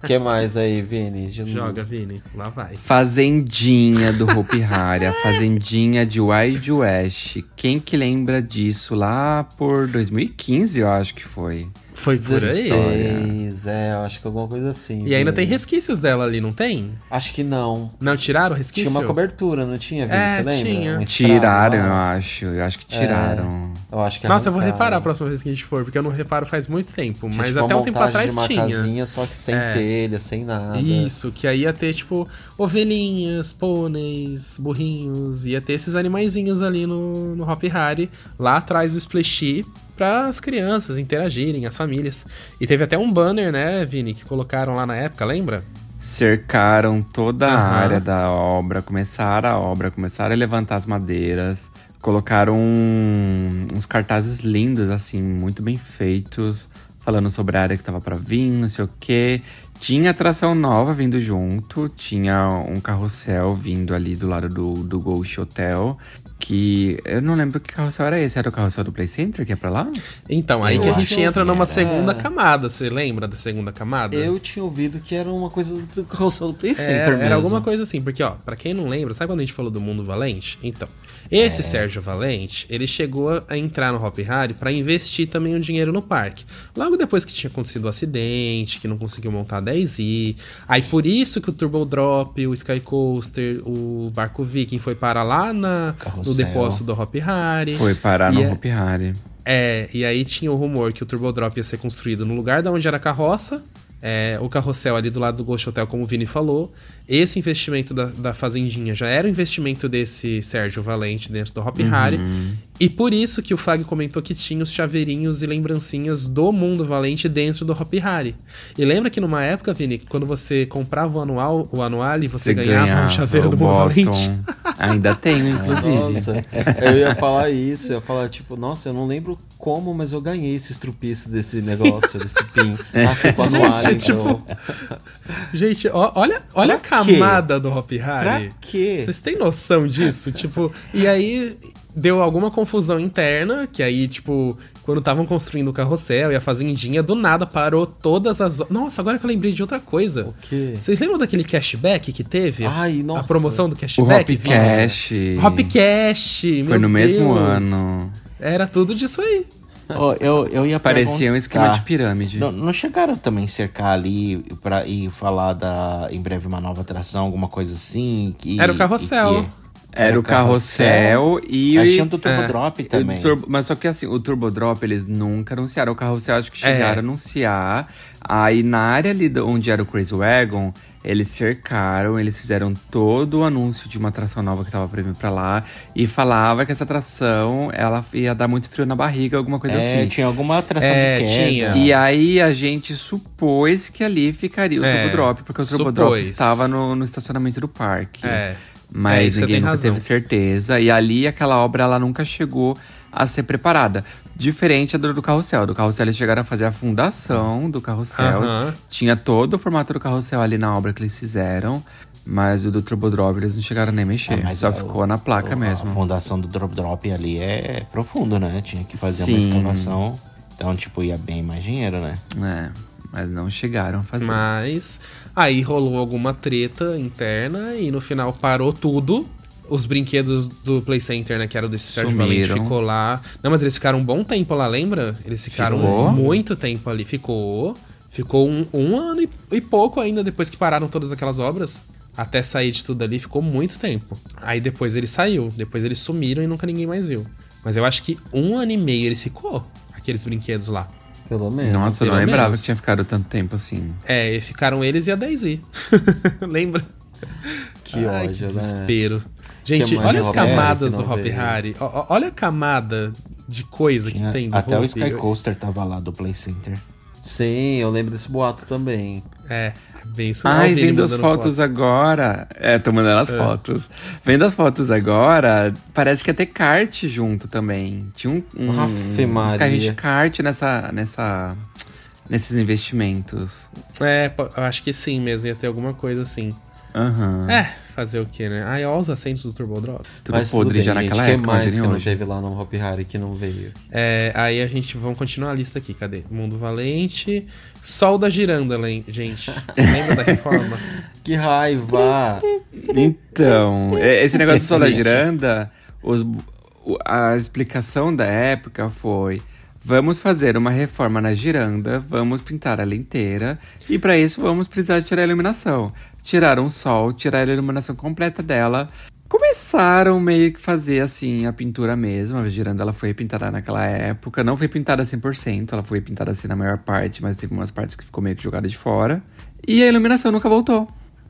O que mais aí, Vini? De- Joga, Vini. Lá vai. Fazendinha do Hopi Hari, a Fazendinha de Wild West. Quem que lembra disso lá por 2015, eu acho que foi. Foi por aí. 16, é, eu acho que alguma coisa assim. E ainda tem resquícios dela ali, não tem? Acho que não. Não tiraram o resquício? Tinha uma cobertura, não tinha, Vini? É, Você lembra? tinha. Tiraram, lá. eu acho. Eu acho que tiraram. Eu acho que Nossa, eu vou reparar a próxima vez que a gente for, porque eu não reparo faz muito tempo. Tinha, mas tipo, até um tempo atrás de uma tinha. casinha, só que sem É. telha, sem nada. Isso, que aí ia ter, tipo, ovelhinhas, pôneis, burrinhos, ia ter esses animaizinhos ali no, no Hop Hari, lá atrás do Splashy, para as crianças interagirem, as famílias. E teve até um banner, né, Vini, que colocaram lá na época, lembra? Cercaram toda a área da obra, começaram a obra, começaram a levantar as madeiras, colocaram um- uns cartazes lindos, assim, muito bem feitos, falando sobre a área que tava pra vir, não sei o quê. Tinha atração nova vindo junto, tinha um carrossel vindo ali do lado do, do Ghost Hotel. Que eu não lembro que carrossel era esse. Era o carrossel do Play Center que é pra lá? Então, aí Eu que a gente entra numa é. segunda camada. Você lembra da segunda camada? Eu tinha ouvido que era uma coisa do carrossel do Play É, Center era, mesmo. alguma coisa assim, porque, ó, pra quem não lembra, sabe quando a gente falou do Mundo Valente? Então, É. esse Sérgio Valente, ele chegou a entrar no Hop Hari pra investir também o dinheiro no parque. Logo depois que tinha acontecido o acidente, que não conseguiu montar a 10i, aí por isso que o Turbo Drop, o Sky Coaster, o Barco Viking foi para lá na, no depósito do Hop Hari. Foi parar no é- Hopi Hari. É, e aí tinha o rumor que o Turbo Drop ia ser construído no lugar da onde era a carroça, é, o carrossel ali do lado do Ghost Hotel, como o Vini falou. Esse investimento da, da Fazendinha já era o investimento desse Sérgio Valente dentro do Hop Hari. E por isso que o Fag comentou que tinha os chaveirinhos e lembrancinhas do Mundo Valente dentro do Hop Hari. E lembra que numa época, Vini, quando você comprava o anual, o anual e você, ganhava, um chaveiro do Mundo bottom. Valente? Ainda tenho, inclusive. Nossa, eu ia falar isso, eu ia falar, tipo, nossa, eu não lembro como, mas eu ganhei esse estrupiço desse negócio, desse pin. Ah, foi com a toalha, Gente, então. tipo, Gente, ó, olha, olha a quê? camada do Hop Hari. Pra quê? Vocês têm noção disso? tipo, e aí deu alguma confusão interna, que aí, tipo, quando estavam construindo o carrossel e a fazendinha, do nada parou todas as. Nossa, agora que eu lembrei de outra coisa. O quê? Vocês lembram daquele cashback que teve? Ai, nossa. A promoção do O cashback? Hop Vini? Cash. Hop Cash, Foi meu no mesmo Deus. ano. Era tudo disso aí. Ó, eu, eu ia Parecia um esquema de pirâmide. Não, não chegaram também cercar ali pra, e falar da em breve uma nova atração, alguma coisa assim? Que, Era o carrossel. e que- Era o carrossel e. Aí tinha o do Turbo É. Drop o também. Turbo- mas só que assim, o Turbo Drop eles nunca anunciaram. O carrossel acho que chegaram É. a anunciar. Aí na área ali onde era o Crazy Wagon, eles cercaram, eles fizeram todo o anúncio de uma atração nova que tava pra vir pra lá. E falava que essa atração ela ia dar muito frio na barriga, alguma coisa É, assim. tinha alguma atração É, queda. tinha. E aí a gente supôs que ali ficaria o É, Turbo Drop, porque o Turbo Drop supôs. estava no, no estacionamento do parque. É. É, Mas você ninguém nunca razão. teve certeza. E ali aquela obra ela nunca chegou a ser preparada. Diferente da do carrossel. Do carrossel eles chegaram a fazer a fundação do carrossel. Aham. Tinha todo o formato do carrossel ali na obra que eles fizeram. Mas o do Turbo Drop eles não chegaram nem a mexer. Ah, mas Só o- ficou na placa o- mesmo. A fundação do Drop Drop ali é profundo, né? Tinha que fazer Sim. uma escavação. Então, tipo, ia bem mais dinheiro, né? É, mas não chegaram a fazer. Mas aí rolou alguma treta interna e no final parou tudo. os brinquedos do Play Center, né? Que era desse Sérgio. Valente, ficou lá. Não, mas eles ficaram um bom tempo lá, lembra? Eles ficaram Ficou? muito tempo ali. Ficou. Ficou um, um ano e, e pouco ainda depois que pararam todas aquelas obras. Até sair de tudo ali, ficou muito tempo. Aí depois ele saiu. Depois eles sumiram e nunca ninguém mais viu. Mas eu acho que um ano e meio ele ficou, aqueles brinquedos lá. Pelo menos. Nossa, eu não pelo lembrava menos. que tinha ficado tanto tempo assim. É, e ficaram eles e a Daisy. Lembra? Que Ai, ódio, que né? desespero. Gente, mais olha as camadas que do Hop? Harry. Olha a camada de coisa que Tinha- tem do Até o. Sky Coaster tava lá do Play Center. Sim, eu lembro desse boato também. É, bem isso. Ai, vendo as fotos fotos. agora. É, tô mandando as É. fotos. Vendo as fotos agora, parece que ia ter kart junto também. Tinha um, um Afe uns carrinhos de kart nessa, nessa, nesses investimentos. É, eu acho que sim mesmo, ia ter alguma coisa assim. Aham. É, fazer o quê, né? Ai, ó os assentos do Turbo Drop. Tudo Mas podre tudo bem, já gente. naquela que época, mais que não teve lá no Hop Harry que não veio? É, aí a gente, vamos continuar a lista aqui, cadê? Mundo Valente, Sol da Giranda, gente. Lembra da reforma? Que raiva! Então, é- esse negócio do Sol da. Giranda, os- a explicação da época foi: vamos fazer uma reforma na giranda, vamos pintar ela inteira, e para isso vamos precisar tirar a iluminação. Tiraram o sol, tiraram a iluminação completa dela. Começaram meio que fazer assim a pintura mesmo. A giranda ela foi pintada naquela época. Não foi pintada 100%, ela foi pintada assim na maior parte, mas teve umas partes que ficou meio que jogada de fora. E a iluminação nunca voltou.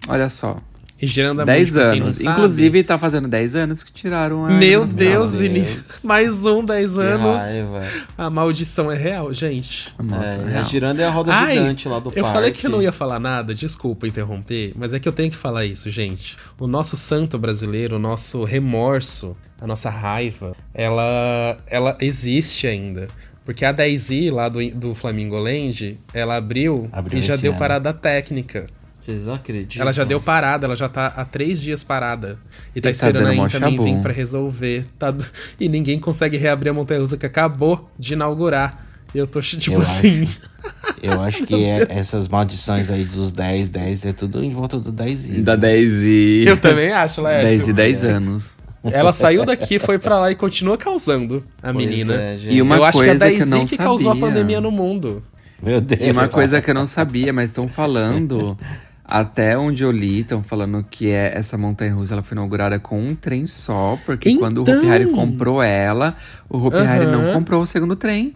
Olha só. E Giranda 10 Mundi, pra quem não anos. Inclusive, tá fazendo 10 anos que tiraram a. Meu. Deus. Deus. Mais um 10 Que anos. raiva. A maldição é real, gente. Nossa, É, real. a giranda é a roda Ai, gigante lá do eu parque. falei que eu não ia falar nada, desculpa interromper, mas é que eu tenho que falar isso, gente. O nosso santo brasileiro, o nosso remorso, a nossa raiva, ela, ela existe ainda. Porque a Daisy, lá do, do Flamingo Land, ela abriu, Abriu e já deu ano. parada técnica. Vocês acreditam? Ela já deu parada, ela já tá há três dias parada. E tá E tá esperando dando a chabum. vir pra resolver. Tá... E ninguém consegue reabrir a montanha russa que acabou de inaugurar. E eu tô tipo Eu assim. Eu acho que é- essas maldições aí dos 10, 10 é tudo em volta do 10 Da 10 e. Eu também acho, Laércio. 10 e 10 anos. Ela saiu daqui, foi pra lá e continua causando a Pois menina. é. E uma eu acho que a coisa que eu Daisy não que causou a sabia. pandemia no mundo. Meu Deus. E uma coisa que eu não sabia, mas estão falando, até onde eu li, estão falando que é, essa montanha russa ela foi inaugurada com um trem só, porque quando o Hopi Então. Hari comprou ela, o Hopi Hari não comprou o segundo trem.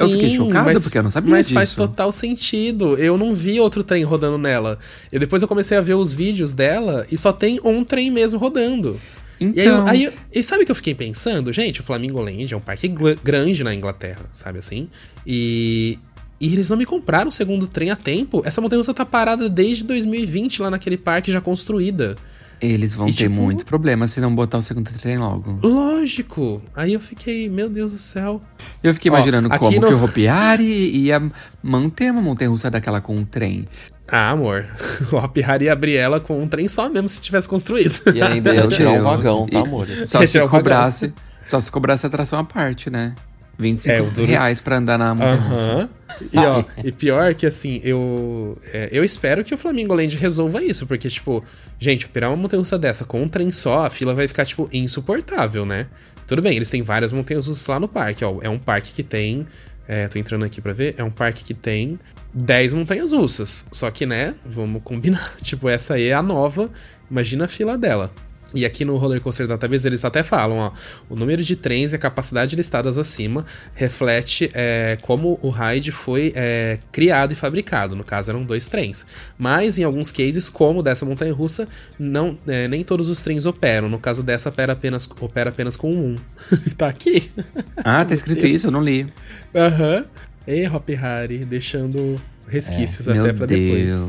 Eu fiquei Sim, chocado, mas, porque eu não sabia Mas disso. faz total sentido. Eu não vi outro trem rodando nela. E depois eu comecei a ver os vídeos dela e só tem um trem mesmo rodando. E, aí, Então, aí e sabe o que eu fiquei pensando? Gente, o Flamingo Land é um parque grande na Inglaterra, sabe assim? E, e eles não me compraram o segundo trem a tempo. Essa montanha russa tá parada desde 2020 lá naquele parque já construída. eles vão e, ter tipo, muito problema se não botar o segundo trem logo. Lógico. Aí eu fiquei, meu Deus do céu. Eu fiquei Ó, imaginando como no- que o Hopi Hari ia manter uma montanha russa daquela com um trem. Ah, amor. O Hop Hari ia abrir ela com um trem só mesmo se tivesse construído. E ainda ia Meu tirar um vagão, tá, E- amor? Só se cobrasse, só se cobrasse atração à parte, né? 25 É, duro- reais pra andar na montanha russa. Aham. E, ó, e pior que assim, eu. é, eu espero que o Flamingo Land resolva isso, porque, tipo, gente, operar uma montanha russa dessa com um trem só, a fila vai ficar, tipo, insuportável, né? Tudo bem, eles têm várias montanhas russas lá no parque, ó. É um parque que tem. É, tô entrando aqui pra ver. É um parque que tem 10 montanhas russas. Só que, né, vamos combinar. Tipo, essa aí é a nova. Imagina a fila dela. E aqui no Roller Coaster Database eles até falam, ó, o número de trens e a capacidade listadas acima reflete é, como o ride foi é, criado e fabricado. No caso, eram dois trens. Mas, em alguns cases, como dessa montanha-russa, não, é, nem todos os trens operam. No caso dessa, opera apenas, opera apenas com um. tá aqui. Ah, tá escrito Deus. isso? Eu não li. Aham. Ei, Hop Harry, deixando resquícios até Meu pra depois. Deus.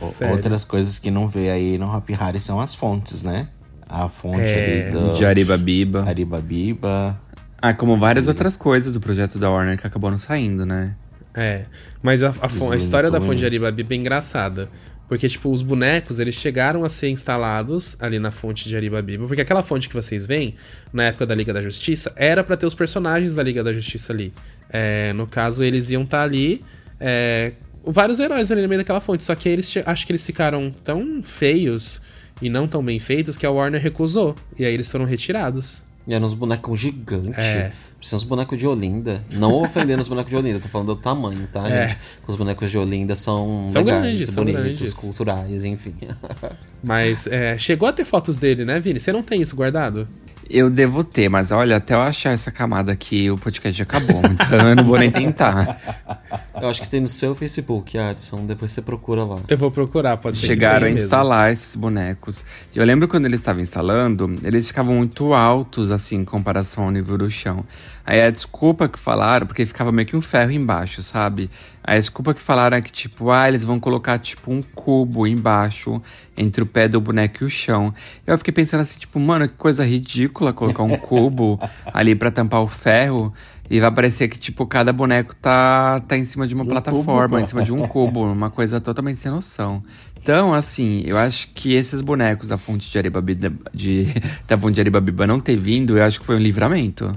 O- Sério. Outras coisas que não vê aí no Hop Hari são as fontes, né? A fonte É, ali do De Aribabiba. Aribabiba. Ah, como várias outras coisas do projeto da Warner que acabaram saindo, né? É, mas a, a fon- a história da fonte de. Aribabiba é engraçada. Porque, tipo, os bonecos, eles chegaram a ser instalados ali na fonte de Aribabiba. Porque aquela fonte que vocês veem, na época da Liga da Justiça, era pra ter os personagens da Liga da Justiça ali. É, no caso, eles iam estar ali, é, vários heróis ali no meio daquela fonte. Só que eles, acho que eles ficaram tão feios e não tão bem feitos que a Warner recusou. E aí eles foram retirados. E eram uns bonecos gigantes. É. Parecia uns bonecos de Olinda. Não ofendendo os bonecos de Olinda, tô falando do tamanho, tá, É. gente? Os bonecos de Olinda são, São legais, grandes, são bonitos, grandes. culturais, enfim. Mas é, chegou a ter fotos dele, né, Vini? Você não tem isso guardado? Eu devo ter, mas olha, até eu achar essa camada aqui, o podcast já acabou. Então eu não vou nem tentar. Eu acho que tem no seu Facebook, Adson. Depois você procura lá. Eu vou procurar, pode ser. que Chegaram a tenha mesmo. instalar esses bonecos. E eu lembro quando eles estavam instalando, eles ficavam muito altos, assim, em comparação ao nível do chão. Aí a desculpa que falaram, porque ficava meio que um ferro embaixo, sabe? Aí a desculpa que falaram é que, tipo, ah, eles vão colocar, tipo, um cubo embaixo, entre o pé do boneco e o chão. Eu fiquei pensando assim, tipo, mano, que coisa ridícula colocar um cubo ali pra tampar o ferro. E vai parecer que, tipo, cada boneco tá, tá em cima de uma um plataforma, cubo. em cima de um cubo, uma coisa totalmente sem noção. Então, assim, eu acho que esses bonecos da fonte de Aribabiba, de, da fonte de Aribabiba não ter vindo, eu acho que foi um livramento.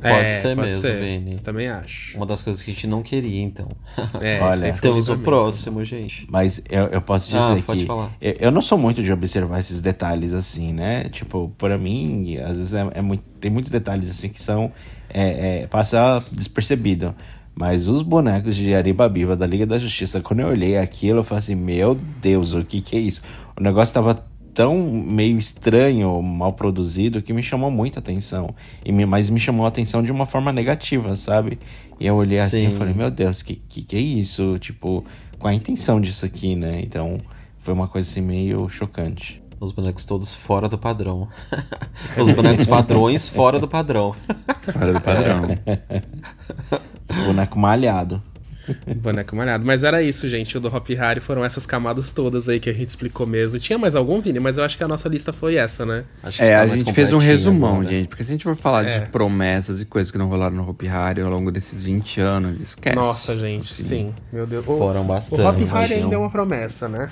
Pode É, ser pode mesmo, ser. Vini. Também acho. Uma das coisas que a gente não queria, então. É, Olha, Temos o próximo, gente. Mas eu, eu posso dizer Ah, que pode falar. Eu, eu não sou muito de observar esses detalhes assim, né? Tipo, pra mim, às vezes é, é muito, tem muitos detalhes assim que são é, é, passa despercebido. Mas os bonecos de Aribabiba da Liga da Justiça, quando eu olhei aquilo, eu falei assim: Meu Deus, o que que é isso? O negócio tava tão meio estranho, mal produzido, que me chamou muita atenção. E me, mas me chamou a atenção de uma forma negativa, sabe? E eu olhei assim Sim. e falei: Meu Deus, que, que que é isso? Tipo, qual a intenção disso aqui, né? Então foi uma coisa assim meio chocante. Os bonecos todos fora do padrão. Os bonecos padrões fora do padrão. Fora do padrão. Boneco malhado. Boneco malhado. Mas era isso, gente. O do Hop Harry foram essas camadas todas aí que a gente explicou mesmo. Tinha mais algum, Vini? Mas eu acho que a nossa lista foi essa, né? Acho É, tá a mais gente fez um resumão, agora. gente. Porque se a gente for falar É. de promessas e coisas que não rolaram no Hopi Hari ao longo desses 20 anos, esquece. Nossa, gente, Assim, sim. Meu Deus. O- Foram O bastante. Hop Harry ainda é uma promessa, né?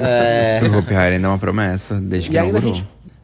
É. O Hopi Hari ainda é uma promessa, desde que E ainda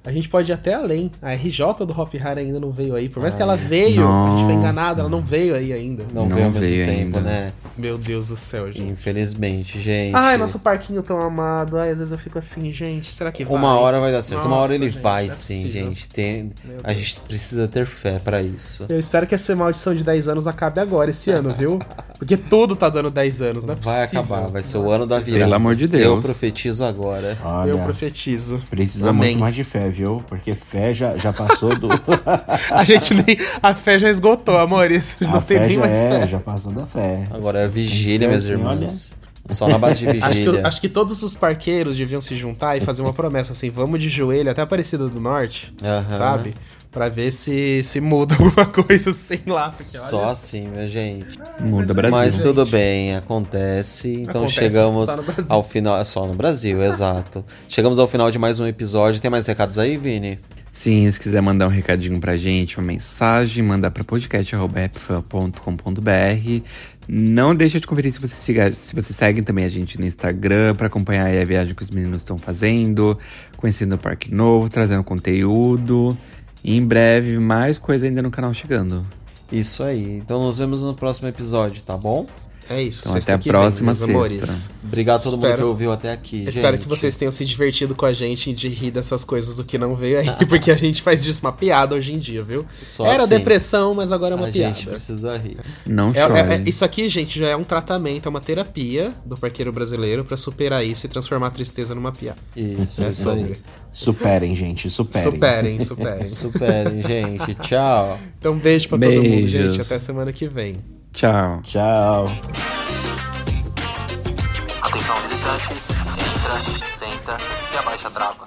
a gente, pode ir até além. A RJ do Hop Harry ainda não veio aí. Por mais que ela veio, a gente foi Nossa. enganado, ela não veio aí ainda. Não, Não veio ao mesmo veio tempo, ainda. né? Meu Deus do céu, gente. Infelizmente, gente. Ai, nosso parquinho tão amado. Ai, às vezes eu fico assim, gente, será que vai? Uma hora vai dar certo. uma hora ele Nossa, vai gente, não é sim, possível. gente. Tem... A gente precisa ter fé pra isso. Eu espero que essa maldição de 10 anos acabe agora, esse ano, viu? Porque tudo tá dando 10 anos, não é Vai acabar, vai ser Não o é ano da virada. Pelo amor de Deus. Eu profetizo agora. Olha, Eu profetizo. precisa Amém. muito mais de fé, viu? Porque fé já, já passou do. A gente nem. A fé já esgotou, amor. Isso não a tem nem mais é, fé. já passou da fé. Agora é vigília, ser assim, irmãos. Só na base de Acho que, vigília. acho que todos os parqueiros deviam se juntar e fazer uma promessa assim, vamos de joelho até a Aparecida do Norte, sabe? Pra ver se, se muda alguma coisa assim lá. Porque, Só olha, assim, minha gente. Muda Brasil. Mas gente. tudo bem, acontece. Então Acontece chegamos só no Brasil. ao final. Só no Brasil, exato. Chegamos ao final de mais um episódio. Tem mais recados aí, Vini? Sim, se quiser mandar um recadinho pra gente, uma mensagem, mandar pra podcast.com.br. Não deixa de conferir se você, siga, se você segue também a gente no Instagram pra acompanhar aí a viagem que os meninos estão fazendo, conhecendo o Parque Novo, trazendo conteúdo. E em breve, mais coisa ainda no canal chegando. Isso aí. Então nos vemos no próximo episódio, tá bom? É isso. Então, sexta até a que vem, próxima meus amores. sexta. Obrigado a todo mundo Espero- que ouviu até aqui. Espero gente. que vocês tenham se divertido com a gente de rir dessas coisas do que não veio aí, porque a gente faz disso uma piada hoje em dia, viu? Só Era assim. depressão, mas agora é uma A piada. gente precisa rir. Não É- chore. é- é- isso aqui, gente, já é um tratamento, é uma terapia do parqueiro brasileiro pra superar isso e transformar a tristeza numa piada. Isso, É isso aí. sobre. Superem, gente, superem. Superem, superem. Superem, gente. Tchau. Então, beijo pra todo mundo, Beijos. gente. Até semana que vem. Tchau. Tchau. Atenção visitantes, entra, senta e abaixa a trava.